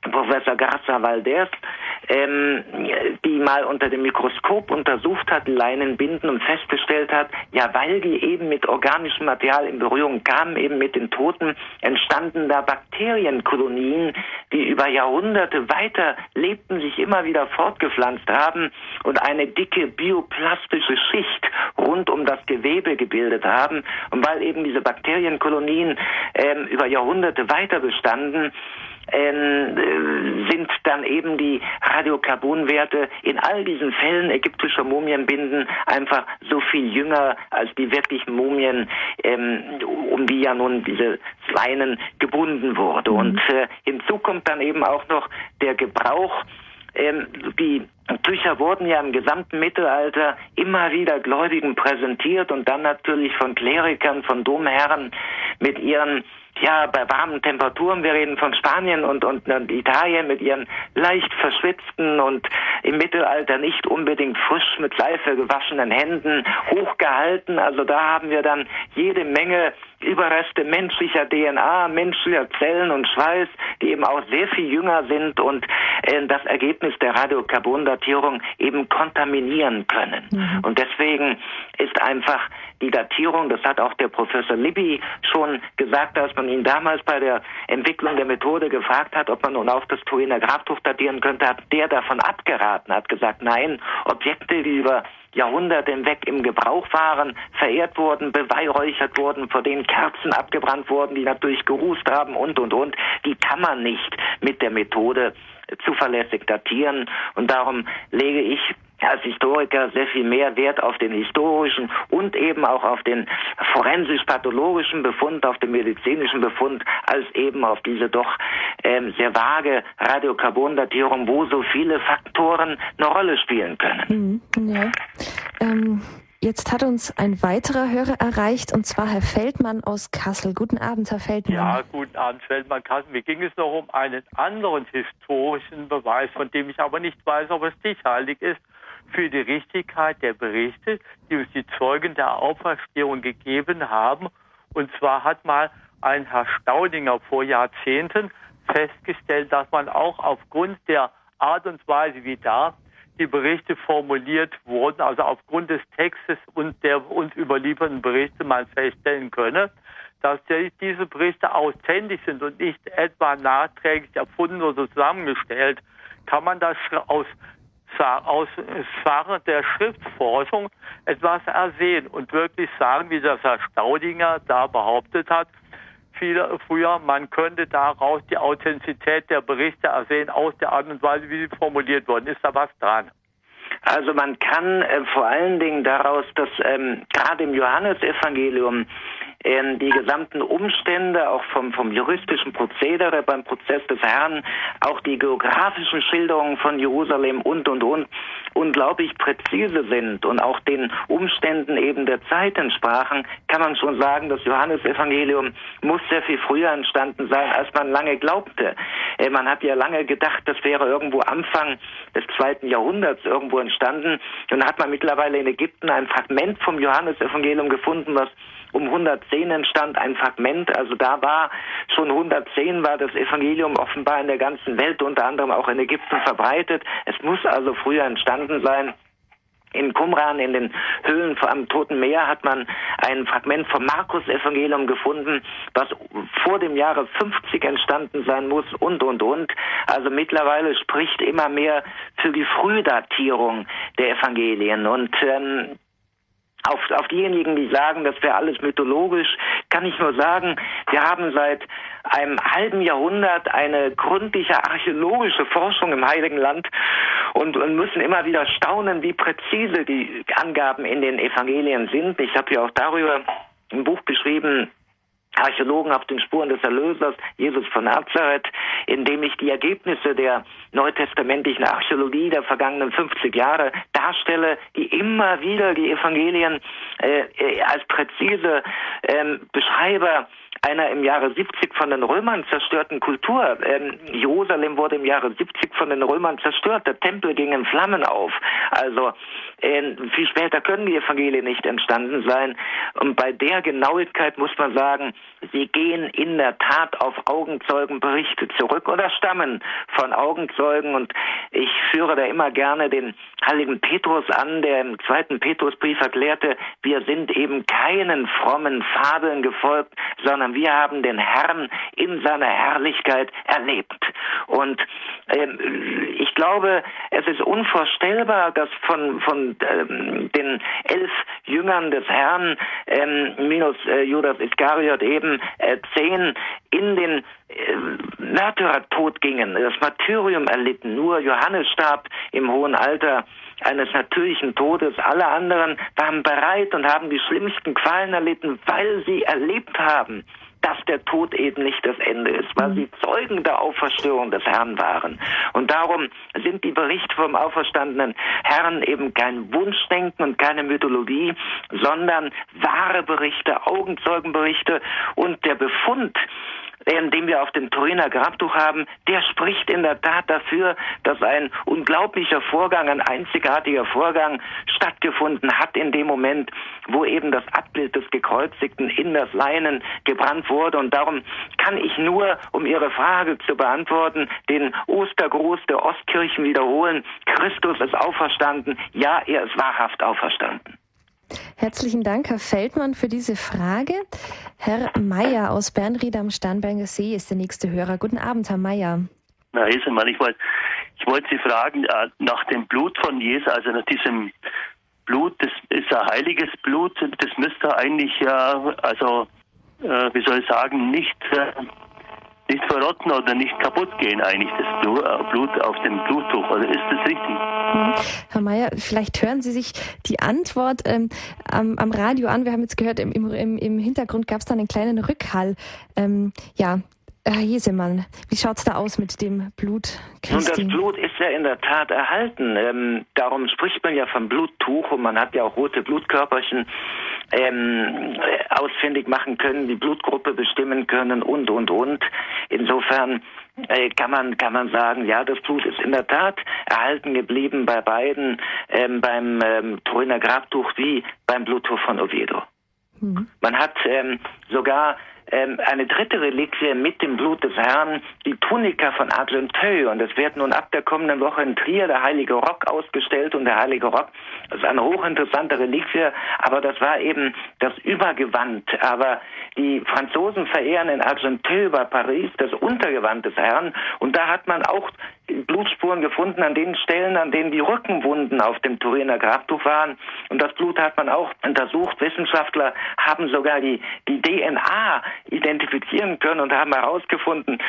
Professor Garza Valdez, ähm, die mal unter dem Mikroskop untersucht hat, Leinenbinden und festgestellt hat, ja, weil die eben mit organischem Material in Berührung kamen, eben mit den Toten, entstanden da Bakterienkolonien, die über Jahrhunderte weiter lebten, sich immer wieder fortgepflanzt haben und eine dicke bioplastische Schicht rund um das Gewebe gebildet haben. Und weil eben diese Bakterienkolonien ähm, über Jahrhunderte weiter bestanden, ähm, äh, sind dann eben die Radiokarbonwerte in all diesen Fällen ägyptischer Mumienbinden einfach so viel jünger als die wirklichen Mumien, ähm, um die ja nun diese Leinen gebunden wurde. Mhm. Und äh, hinzu kommt dann eben auch noch der Gebrauch ähm, die Tücher wurden ja im gesamten Mittelalter immer wieder Gläubigen präsentiert und dann natürlich von Klerikern, von Domherren mit ihren ja, bei warmen Temperaturen, wir reden von Spanien und, und, und Italien mit ihren leicht verschwitzten und im Mittelalter nicht unbedingt frisch mit Seife gewaschenen Händen hochgehalten. Also da haben wir dann jede Menge Überreste menschlicher DNA, menschlicher Zellen und Schweiß, die eben auch sehr viel jünger sind und äh, das Ergebnis der Radiokarbondatierung eben kontaminieren können. Mhm. Und deswegen ist einfach die Datierung, das hat auch der Professor Libby schon gesagt, als man ihn damals bei der Entwicklung der Methode gefragt hat, ob man nun auch das Turiner Grabtuch datieren könnte, hat der davon abgeraten, hat gesagt, nein, Objekte, die über Jahrhunderte hinweg im Gebrauch waren, verehrt wurden, beweihräuchert wurden, vor denen Kerzen abgebrannt wurden, die natürlich gerußt haben und, und, und, die kann man nicht mit der Methode zuverlässig datieren. Und darum lege ich als Historiker sehr viel mehr Wert auf den historischen und eben auch auf den forensisch-pathologischen Befund, auf den medizinischen Befund, als eben auf diese doch ähm, sehr vage Radiokarbondatierung, wo so viele Faktoren eine Rolle spielen können. Mhm, ja. Ähm, jetzt hat uns ein weiterer Hörer erreicht, und zwar Herr Feldmann aus Kassel. Guten Abend, Herr Feldmann. Ja, guten Abend, Feldmann Kassel. Mir ging es noch um einen anderen historischen Beweis, von dem ich aber nicht weiß, ob er stichhaltig ist für die Richtigkeit der Berichte, die uns die Zeugen der Auferstehung gegeben haben. Und zwar hat mal ein Herr Staudinger vor Jahrzehnten festgestellt, dass man auch aufgrund der Art und Weise, wie da die Berichte formuliert wurden, also aufgrund des Textes und der uns überlieferten Berichte man feststellen könne, dass diese Berichte authentisch sind und nicht etwa nachträglich erfunden oder zusammengestellt, kann man das aus aus Sache der Schriftforschung etwas ersehen und wirklich sagen, wie das Herr Staudinger da behauptet hat, viele früher, man könnte daraus die Authentizität der Berichte ersehen aus der Art und Weise, wie sie formuliert wurden. Ist da was dran? Also man kann äh, vor allen Dingen daraus, dass ähm, gerade im Johannesevangelium ähm, die gesamten Umstände, auch vom, vom juristischen Prozedere beim Prozess des Herrn, auch die geografischen Schilderungen von Jerusalem und, und, und, unglaublich präzise sind und auch den Umständen eben der Zeit entsprachen, kann man schon sagen, das Johannesevangelium muss sehr viel früher entstanden sein, als man lange glaubte. Äh, man hat ja lange gedacht, das wäre irgendwo Anfang des zweiten Jahrhunderts irgendwo entstanden. Und hat man mittlerweile in Ägypten ein Fragment vom Johannesevangelium gefunden, was um 110 entstand ein Fragment. Also da war schon 110 war das Evangelium offenbar in der ganzen Welt, unter anderem auch in Ägypten verbreitet. Es muss also früher entstanden sein. In Qumran, in den Höhlen am Toten Meer, hat man ein Fragment vom Markus-Evangelium gefunden, was vor dem Jahre 50 entstanden sein muss und, und, und. Also mittlerweile spricht immer mehr für die Frühdatierung der Evangelien. Und ähm, auf, auf diejenigen, die sagen, das wäre alles mythologisch, kann ich nur sagen, wir haben seit einem halben Jahrhundert eine gründliche archäologische Forschung im Heiligen Land und, und müssen immer wieder staunen, wie präzise die Angaben in den Evangelien sind. Ich habe ja auch darüber ein Buch geschrieben, Archäologen auf den Spuren des Erlösers, Jesus von Nazareth, indem ich die Ergebnisse der neutestamentlichen Archäologie der vergangenen 50 Jahre darstelle, die immer wieder die Evangelien äh, äh als präzise ähm, Beschreiber einer im Jahre 70 von den Römern zerstörten Kultur. Ähm, Jerusalem wurde im Jahre 70 von den Römern zerstört. Der Tempel ging in Flammen auf. Also äh, viel später können die Evangelien nicht entstanden sein. Und bei der Genauigkeit muss man sagen, sie gehen in der Tat auf Augenzeugenberichte zurück oder stammen von Augenzeugen. Und ich führe da immer gerne den heiligen Petrus an, der im zweiten Petrusbrief erklärte, wir sind eben keinen frommen Fabeln gefolgt, sondern wir haben den Herrn in seiner Herrlichkeit erlebt. Und ähm, ich glaube, es ist unvorstellbar, dass von, von ähm, den elf Jüngern des Herrn, ähm, minus äh, Judas Iskariot eben, äh, zehn in den äh, Märtyrertod gingen, das Martyrium erlitten. Nur Johannes starb im hohen Alter eines natürlichen Todes. Alle anderen waren bereit und haben die schlimmsten Qualen erlitten, weil sie erlebt haben, dass der Tod eben nicht das Ende ist, weil sie Zeugen der Auferstehung des Herrn waren. Und darum sind die Berichte vom auferstandenen Herrn eben kein Wunschdenken und keine Mythologie, sondern wahre Berichte, Augenzeugenberichte und der Befund den wir auf dem Turiner Grabtuch haben, der spricht in der Tat dafür, dass ein unglaublicher Vorgang, ein einzigartiger Vorgang stattgefunden hat in dem Moment, wo eben das Abbild des Gekreuzigten in das Leinen gebrannt wurde. Und darum kann ich nur, um Ihre Frage zu beantworten, den Ostergruß der Ostkirchen wiederholen. Christus ist auferstanden. Ja, er ist wahrhaft auferstanden. Herzlichen Dank, Herr Feldmann, für diese Frage. Herr Meier aus Bernried am Starnberger See ist der nächste Hörer. Guten Abend, Herr Meier. Herr Hesemann, ich wollte ich wollt Sie fragen, äh, nach dem Blut von Jesus, also nach diesem Blut, das ist ein heiliges Blut, das müsste eigentlich ja, also, äh, wie soll ich sagen, nicht äh, nicht verrotten oder nicht kaputt gehen, eigentlich, das Blut, äh, Blut auf dem Bluttuch. Oder ist das richtig? Mhm. Herr Mayer, vielleicht hören Sie sich die Antwort ähm, am, am, Radio an. Wir haben jetzt gehört, im, im, im Hintergrund gab es da einen kleinen Rückhall. Ähm, ja, Herr Jesemann, wie schaut es da aus mit dem Blut? Christi? Nun, das Blut ist ja in der Tat erhalten. Ähm, darum spricht man ja vom Bluttuch und man hat ja auch rote Blutkörperchen ähm, ausfindig machen können, die Blutgruppe bestimmen können und, und, und. Insofern äh, kann man kann man sagen, ja, das Blut ist in der Tat erhalten geblieben bei beiden, ähm, beim ähm, Turiner Grabtuch wie beim Bluttuch von Oviedo. Mhm. Man hat ähm, sogar eine dritte Reliquie mit dem Blut des Herrn, die Tunika von Argenteuil. Und es wird nun ab der kommenden Woche in Trier der Heilige Rock ausgestellt. Und der Heilige Rock ist eine hochinteressante Reliquie, aber das war eben das Übergewand. Aber die Franzosen verehren in Argenteuil bei Paris das Untergewand des Herrn. Und da hat man auch Blutspuren gefunden an den Stellen, an denen die Rückenwunden auf dem Turiner Grabtuch waren. Und das Blut hat man auch untersucht. Wissenschaftler haben sogar die, die DNA identifizieren können und haben herausgefunden,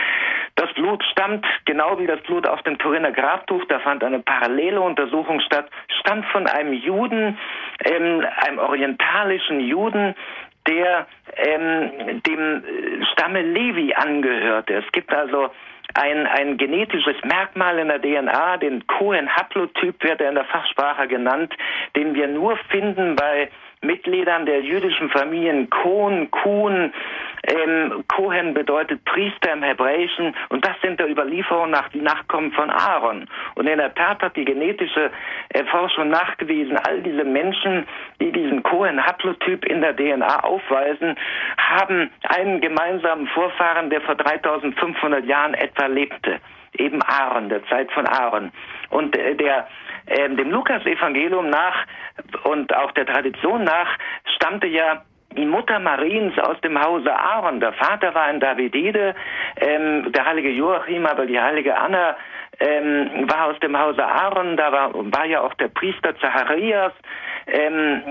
das Blut stammt, genau wie das Blut auf dem Turiner Grabtuch, da fand eine parallele Untersuchung statt, stammt von einem Juden, ähm, einem orientalischen Juden, der ähm, dem Stamme Levi angehörte. Es gibt also ein, ein genetisches Merkmal in der DNA, den Cohen-Haplotyp wird er in der Fachsprache genannt, den wir nur finden bei Mitgliedern der jüdischen Familien Kohn, Kuhn, ähm, Kohen bedeutet Priester im Hebräischen und das sind der Überlieferung nach die Nachkommen von Aaron. Und in der Tat hat die genetische äh, Forschung nachgewiesen, all diese Menschen, die diesen Kohen-Haplotyp in der DNA aufweisen, haben einen gemeinsamen Vorfahren, der vor 3500 Jahren etwa lebte eben Aaron, der Zeit von Aaron. Und äh, der äh, dem Lukas-Evangelium nach und auch der Tradition nach stammte ja die Mutter Mariens aus dem Hause Aaron. Der Vater war ein Davidide, ähm, der heilige Joachim, aber die heilige Anna ähm, war aus dem Hause Aaron. Da war, war ja auch der Priester Zacharias, ähm,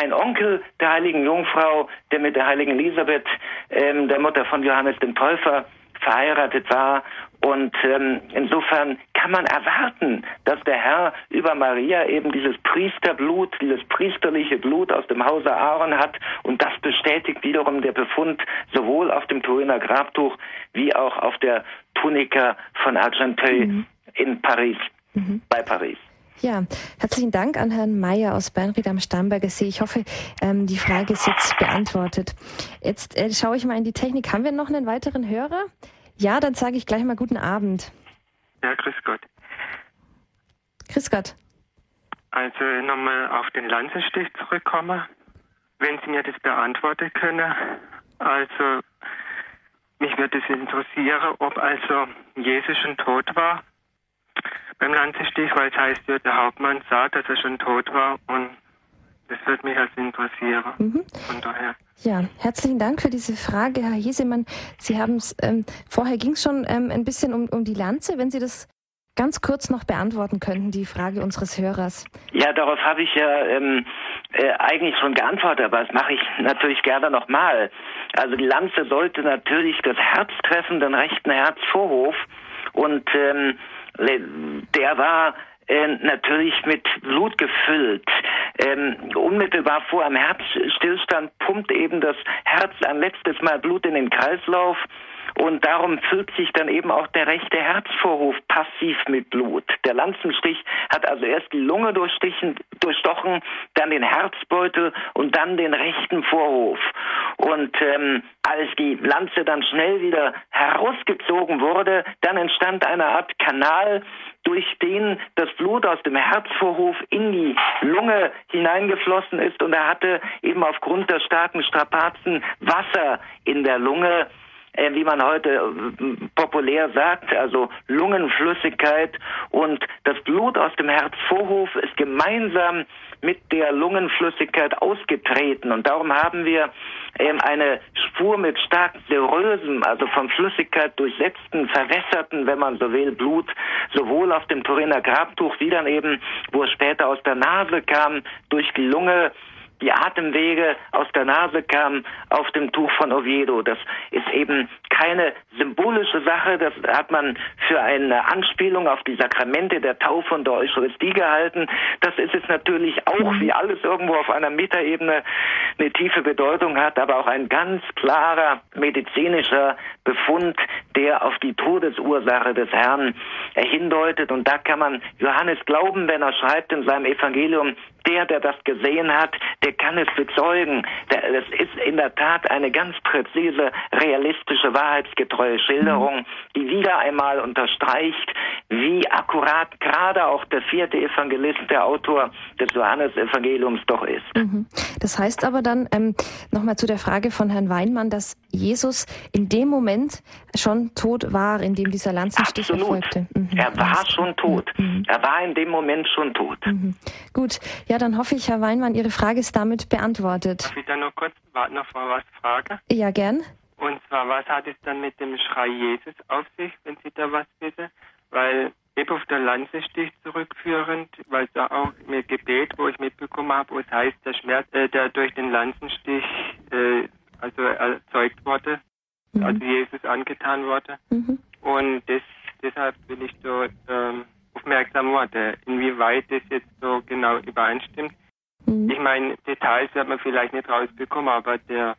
ein Onkel der heiligen Jungfrau, der mit der heiligen Elisabeth, ähm, der Mutter von Johannes dem Täufer, verheiratet war und ähm, insofern kann man erwarten, dass der Herr über Maria eben dieses Priesterblut, dieses priesterliche Blut aus dem Hause Aaron hat. Und das bestätigt wiederum der Befund sowohl auf dem Turiner Grabtuch wie auch auf der Tunika von Argenteuil mhm. in Paris, mhm. bei Paris. Ja, herzlichen Dank an Herrn Mayer aus Bernried am Starnberger See. Ich hoffe, ähm, die Frage ist jetzt beantwortet. Jetzt äh, schaue ich mal in die Technik. Haben wir noch einen weiteren Hörer? Ja, dann sage ich gleich mal guten Abend. Ja, grüß Gott. Grüß Gott. Also nochmal auf den Lanzenstich zurückkommen. Wenn Sie mir das beantworten können, also mich würde es interessieren, ob also Jesus schon tot war beim Lanzenstich, weil es heißt der Hauptmann sah, dass er schon tot war und das würde mich also interessieren. Mhm. Von daher. Ja, herzlichen Dank für diese Frage, Herr Hesemann. Sie haben es, ähm, vorher ging es schon ähm, ein bisschen um, um die Lanze. Wenn Sie das ganz kurz noch beantworten könnten, die Frage unseres Hörers. Ja, darauf habe ich ja ähm, äh, eigentlich schon geantwortet, aber das mache ich natürlich gerne nochmal. Also die Lanze sollte natürlich das Herz treffen, den rechten Herzvorhof. Und ähm, der war äh, natürlich mit Blut gefüllt. Ähm, unmittelbar vor einem Herzstillstand pumpt eben das Herz ein letztes Mal Blut in den Kreislauf und darum füllt sich dann eben auch der rechte Herzvorhof passiv mit Blut. Der Lanzenstich hat also erst die Lunge durchstochen, dann den Herzbeutel und dann den rechten Vorhof. Und ähm, als die Lanze dann schnell wieder herausgezogen wurde, dann entstand eine Art Kanal, durch den das Blut aus dem Herzvorhof in die Lunge hineingeflossen ist und er hatte eben aufgrund der starken Strapazen Wasser in der Lunge äh, wie man heute äh, populär sagt, also Lungenflüssigkeit und das Blut aus dem Herzvorhof ist gemeinsam mit der Lungenflüssigkeit ausgetreten. Und darum haben wir ähm, eine Spur mit stark serösem, also von Flüssigkeit durchsetzten, verwässerten, wenn man so will, Blut, sowohl auf dem Turiner Grabtuch wie dann eben, wo es später aus der Nase kam, durch die Lunge die Atemwege aus der Nase kamen auf dem Tuch von Oviedo. Das ist eben keine symbolische Sache, das hat man für eine Anspielung auf die Sakramente der Taufe und der Eucharistie gehalten. Das ist es natürlich auch, wie alles irgendwo auf einer Metaebene eine tiefe Bedeutung hat, aber auch ein ganz klarer medizinischer Befund, der auf die Todesursache des Herrn hindeutet. Und da kann man Johannes glauben, wenn er schreibt in seinem Evangelium, der, der das gesehen hat, der kann es bezeugen. Das ist in der Tat eine ganz präzise, realistische, wahrheitsgetreue Schilderung, die wieder einmal unterstreicht, wie akkurat gerade auch der vierte Evangelist, der Autor des Johannesevangeliums doch ist. Mhm. Das heißt aber dann, ähm, nochmal zu der Frage von Herrn Weinmann, dass Jesus in dem Moment schon tot war, in dem dieser Lanzenstich Absolut. erfolgte. Mhm. Er war schon tot. Mhm. Er war in dem Moment schon tot. Mhm. Gut, ja, dann hoffe ich, Herr Weinmann, Ihre Frage ist damit beantwortet. Darf ich da noch kurz noch was fragen? Ja, gern. Und zwar, was hat es dann mit dem Schrei Jesus auf sich, wenn Sie da was wissen? Weil eben auf der Lanzenstich zurückführend, weil da auch mit Gebet, wo ich mitbekommen habe, wo es heißt, der Schmerz, äh, der durch den Lanzenstich äh, also erzeugt wurde, mhm. also Jesus angetan wurde. Mhm. Und das, deshalb will ich so ähm, aufmerksam wurde, inwieweit das jetzt so genau übereinstimmt. Mhm. Ich meine, Details wird man vielleicht nicht rausbekommen, aber der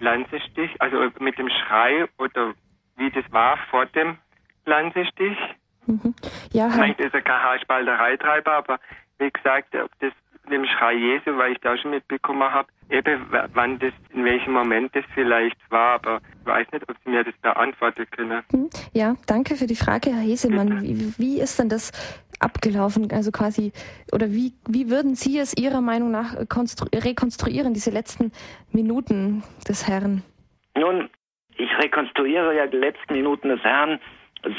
Lanzestich, also mit dem Schrei oder wie das war vor dem Lanzestich. Mhm. Ja, vielleicht ist er kein Haarspaltereitreiber, aber wie gesagt, ob das dem Schrei Jesu, weil ich da schon mitbekommen habe, eben wann das, in welchem Moment das vielleicht war, aber ich weiß nicht, ob Sie mir das beantworten können. Hm, ja, danke für die Frage, Herr Hesemann. Wie, wie, ist denn das abgelaufen? Also quasi, oder wie, wie würden Sie es Ihrer Meinung nach rekonstruieren, diese letzten Minuten des Herrn? Nun, ich rekonstruiere ja die letzten Minuten des Herrn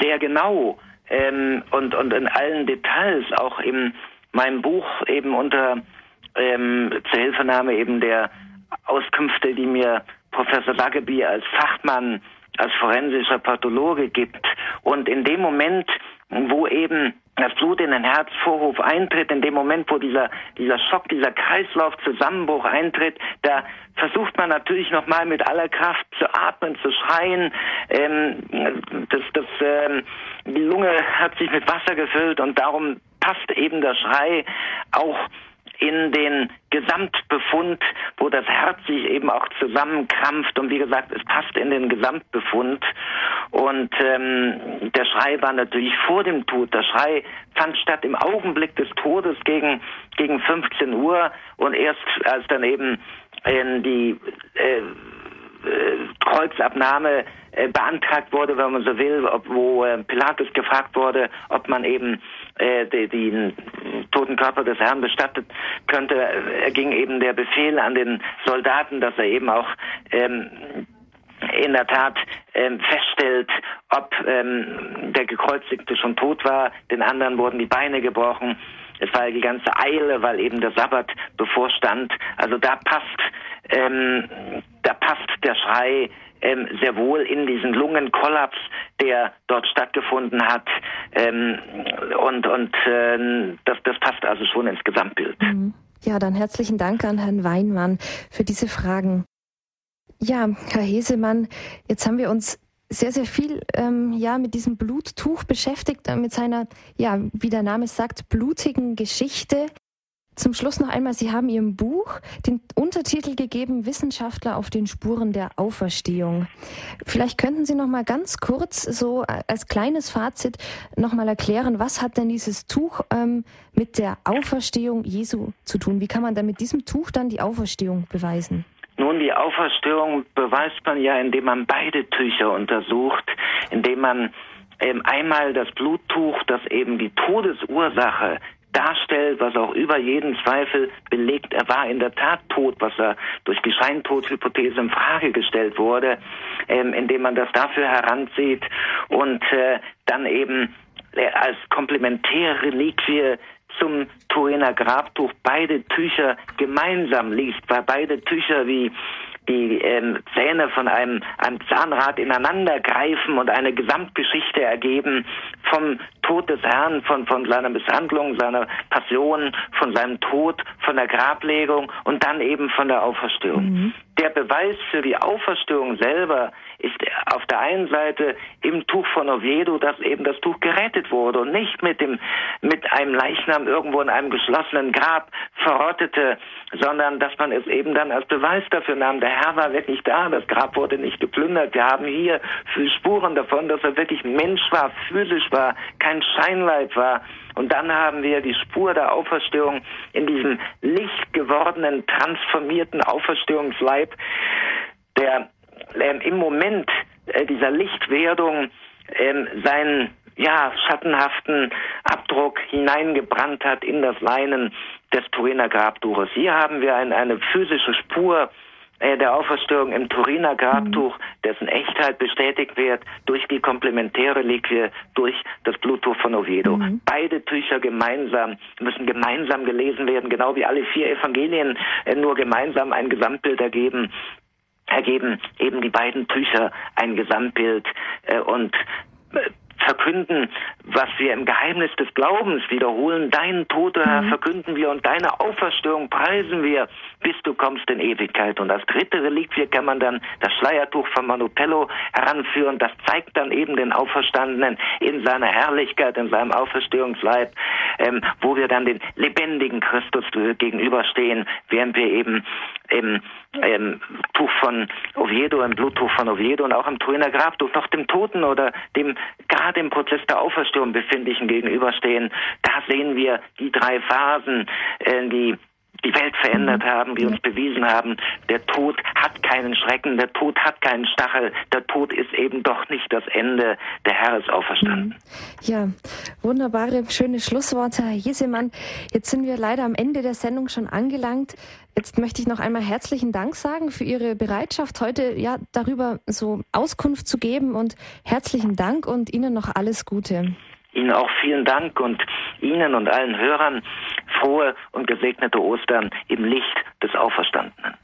sehr genau ähm, und, und in allen Details, auch im meinem Buch eben unter ähm, Zuhilfenahme eben der Auskünfte, die mir Professor Laggeby als Fachmann, als forensischer Pathologe gibt. Und in dem Moment, wo eben das Blut in den Herzvorhof eintritt, in dem Moment, wo dieser, dieser Schock, dieser Kreislaufzusammenbruch eintritt, da versucht man natürlich nochmal mit aller Kraft zu atmen, zu schreien. Ähm, das, das, ähm, die Lunge hat sich mit Wasser gefüllt und darum passt eben der Schrei auch in den Gesamtbefund, wo das Herz sich eben auch zusammenkrampft und wie gesagt, es passt in den Gesamtbefund. Und ähm, der Schrei war natürlich vor dem Tod. Der Schrei fand statt im Augenblick des Todes gegen, gegen 15 Uhr und erst als dann eben äh, die äh, äh, Kreuzabnahme äh, beantragt wurde, wenn man so will, ob, wo äh, Pilatus gefragt wurde, ob man eben äh, den, toten Körper des Herrn bestattet könnte, erging eben der Befehl an den Soldaten, dass er eben auch ähm, in der Tat ähm, feststellt, ob ähm, der Gekreuzigte schon tot war. Den anderen wurden die Beine gebrochen. Es war die ganze Eile, weil eben der Sabbat bevorstand. Also da passt, ähm, da passt der Schrei ähm, sehr wohl in diesen Lungenkollaps, der dort stattgefunden hat. Ähm, und und äh, das, das passt also schon ins Gesamtbild. Mhm. Ja, dann herzlichen Dank an Herrn Weinmann für diese Fragen. Ja, Herr Hesemann, jetzt haben wir uns sehr, sehr viel ähm, ja, mit diesem Bluttuch beschäftigt, äh, mit seiner, ja, wie der Name sagt, blutigen Geschichte. Zum Schluss noch einmal, Sie haben Ihrem Buch den Untertitel gegeben, Wissenschaftler auf den Spuren der Auferstehung. Vielleicht könnten Sie noch mal ganz kurz, so als kleines Fazit, noch mal erklären, was hat denn dieses Tuch ähm, mit der Auferstehung Jesu zu tun? Wie kann man dann mit diesem Tuch dann die Auferstehung beweisen? Nun, die Auferstehung beweist man ja, indem man beide Tücher untersucht, indem man ähm, einmal das Bluttuch, das eben die Todesursache darstellt, was auch über jeden Zweifel belegt, er war in der Tat tot, was er durch die Scheintodhypothese in Frage gestellt wurde, ähm, indem man das dafür heranzieht und äh, dann eben äh, als komplementäre Reliquie zum Turiner Grabtuch beide Tücher gemeinsam liegt, weil beide Tücher wie die ähm, Zähne von einem, einem Zahnrad ineinander greifen und eine Gesamtgeschichte ergeben vom Tod des Herrn, von, von seiner Misshandlung, seiner Passion, von seinem Tod, von der Grablegung und dann eben von der Auferstehung. Mhm. Der Beweis für die Auferstehung selber ist auf der einen Seite im Tuch von Oviedo, dass eben das Tuch gerettet wurde und nicht mit dem, mit einem Leichnam irgendwo in einem geschlossenen Grab verrottete, sondern dass man es eben dann als Beweis dafür nahm, der Herr war wirklich da, das Grab wurde nicht geplündert. Wir haben hier Spuren davon, dass er wirklich Mensch war, physisch war, kein Scheinleib war. Und dann haben wir die Spur der Auferstehung in diesem lichtgewordenen, transformierten Auferstehungsleib, der ähm, im Moment äh, dieser Lichtwerdung ähm, seinen ja, schattenhaften Abdruck hineingebrannt hat in das Leinen des Turiner Grabtuches. Hier haben wir ein, eine physische Spur äh, der Auferstehung im Turiner Grabtuch, mhm. dessen Echtheit bestätigt wird durch die komplementäre Liquie, durch das Bluttuch von Oviedo. Mhm. Beide Tücher gemeinsam müssen gemeinsam gelesen werden, genau wie alle vier Evangelien äh, nur gemeinsam ein Gesamtbild ergeben ergeben eben die beiden Tücher ein Gesamtbild äh, und äh, verkünden, was wir im Geheimnis des Glaubens wiederholen. Deinen Tod, Herr, mhm. verkünden wir und deine Auferstehung preisen wir, bis du kommst in Ewigkeit. Und als dritte Reliquie kann man dann das Schleiertuch von Manupello heranführen. Das zeigt dann eben den Auferstandenen in seiner Herrlichkeit, in seinem Auferstehungsleib, ähm, wo wir dann den lebendigen Christus gegenüberstehen, während wir eben im ähm, Tuch von Oviedo, im Bluttuch von Oviedo und auch im Turiner Grabtuch noch dem Toten oder dem gerade im Prozess der Auferstehung befindlichen gegenüberstehen. Da sehen wir die drei Phasen, äh, die die Welt verändert mhm. haben, die uns bewiesen haben, der Tod hat keinen Schrecken, der Tod hat keinen Stachel, der Tod ist eben doch nicht das Ende, der Herr ist auferstanden. Mhm. Ja, wunderbare, schöne Schlussworte, Herr Jesemann. Jetzt sind wir leider am Ende der Sendung schon angelangt. Jetzt möchte ich noch einmal herzlichen Dank sagen für Ihre Bereitschaft, heute ja darüber so Auskunft zu geben und herzlichen Dank und Ihnen noch alles Gute. Ihnen auch vielen Dank und Ihnen und allen Hörern frohe und gesegnete Ostern im Licht des Auferstandenen.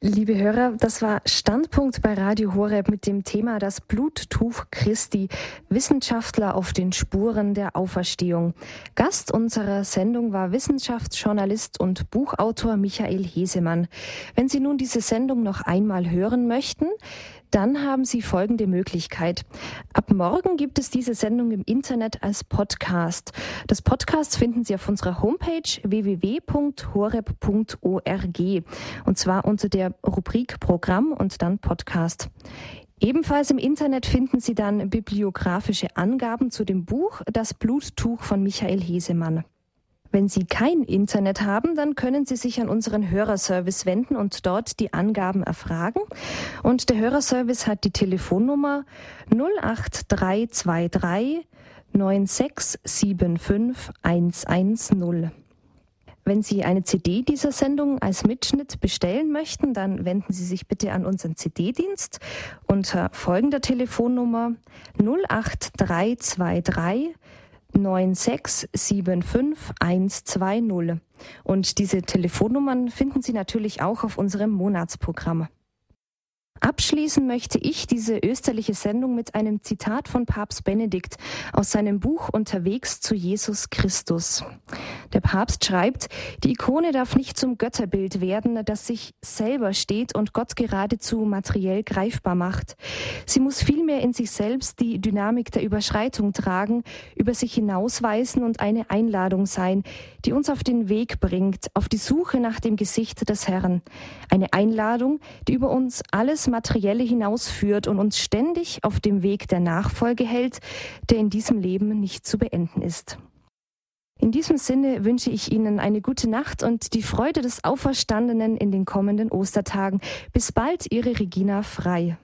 Liebe Hörer, das war Standpunkt bei Radio Horeb mit dem Thema das Bluttuch Christi, Wissenschaftler auf den Spuren der Auferstehung. Gast unserer Sendung war Wissenschaftsjournalist und Buchautor Michael Hesemann. Wenn Sie nun diese Sendung noch einmal hören möchten, dann haben Sie folgende Möglichkeit. Ab morgen gibt es diese Sendung im Internet als Podcast. Das Podcast finden Sie auf unserer Homepage www.horeb.org und zwar unter der Rubrik Programm und dann Podcast. Ebenfalls im Internet finden Sie dann bibliografische Angaben zu dem Buch Das Bluttuch von Michael Hesemann. Wenn Sie kein Internet haben, dann können Sie sich an unseren Hörerservice wenden und dort die Angaben erfragen. Und der Hörerservice hat die Telefonnummer 08323 9675 110. Wenn Sie eine CD dieser Sendung als Mitschnitt bestellen möchten, dann wenden Sie sich bitte an unseren CD-Dienst unter folgender Telefonnummer 08323 9675120. Und diese Telefonnummern finden Sie natürlich auch auf unserem Monatsprogramm. Abschließen möchte ich diese österliche Sendung mit einem Zitat von Papst Benedikt aus seinem Buch Unterwegs zu Jesus Christus. Der Papst schreibt, die Ikone darf nicht zum Götterbild werden, das sich selber steht und Gott geradezu materiell greifbar macht. Sie muss vielmehr in sich selbst die Dynamik der Überschreitung tragen, über sich hinausweisen und eine Einladung sein, die uns auf den Weg bringt, auf die Suche nach dem Gesicht des Herrn. Eine Einladung, die über uns alles Materielle hinausführt und uns ständig auf dem Weg der Nachfolge hält, der in diesem Leben nicht zu beenden ist. In diesem Sinne wünsche ich Ihnen eine gute Nacht und die Freude des Auferstandenen in den kommenden Ostertagen. Bis bald, Ihre Regina Frei.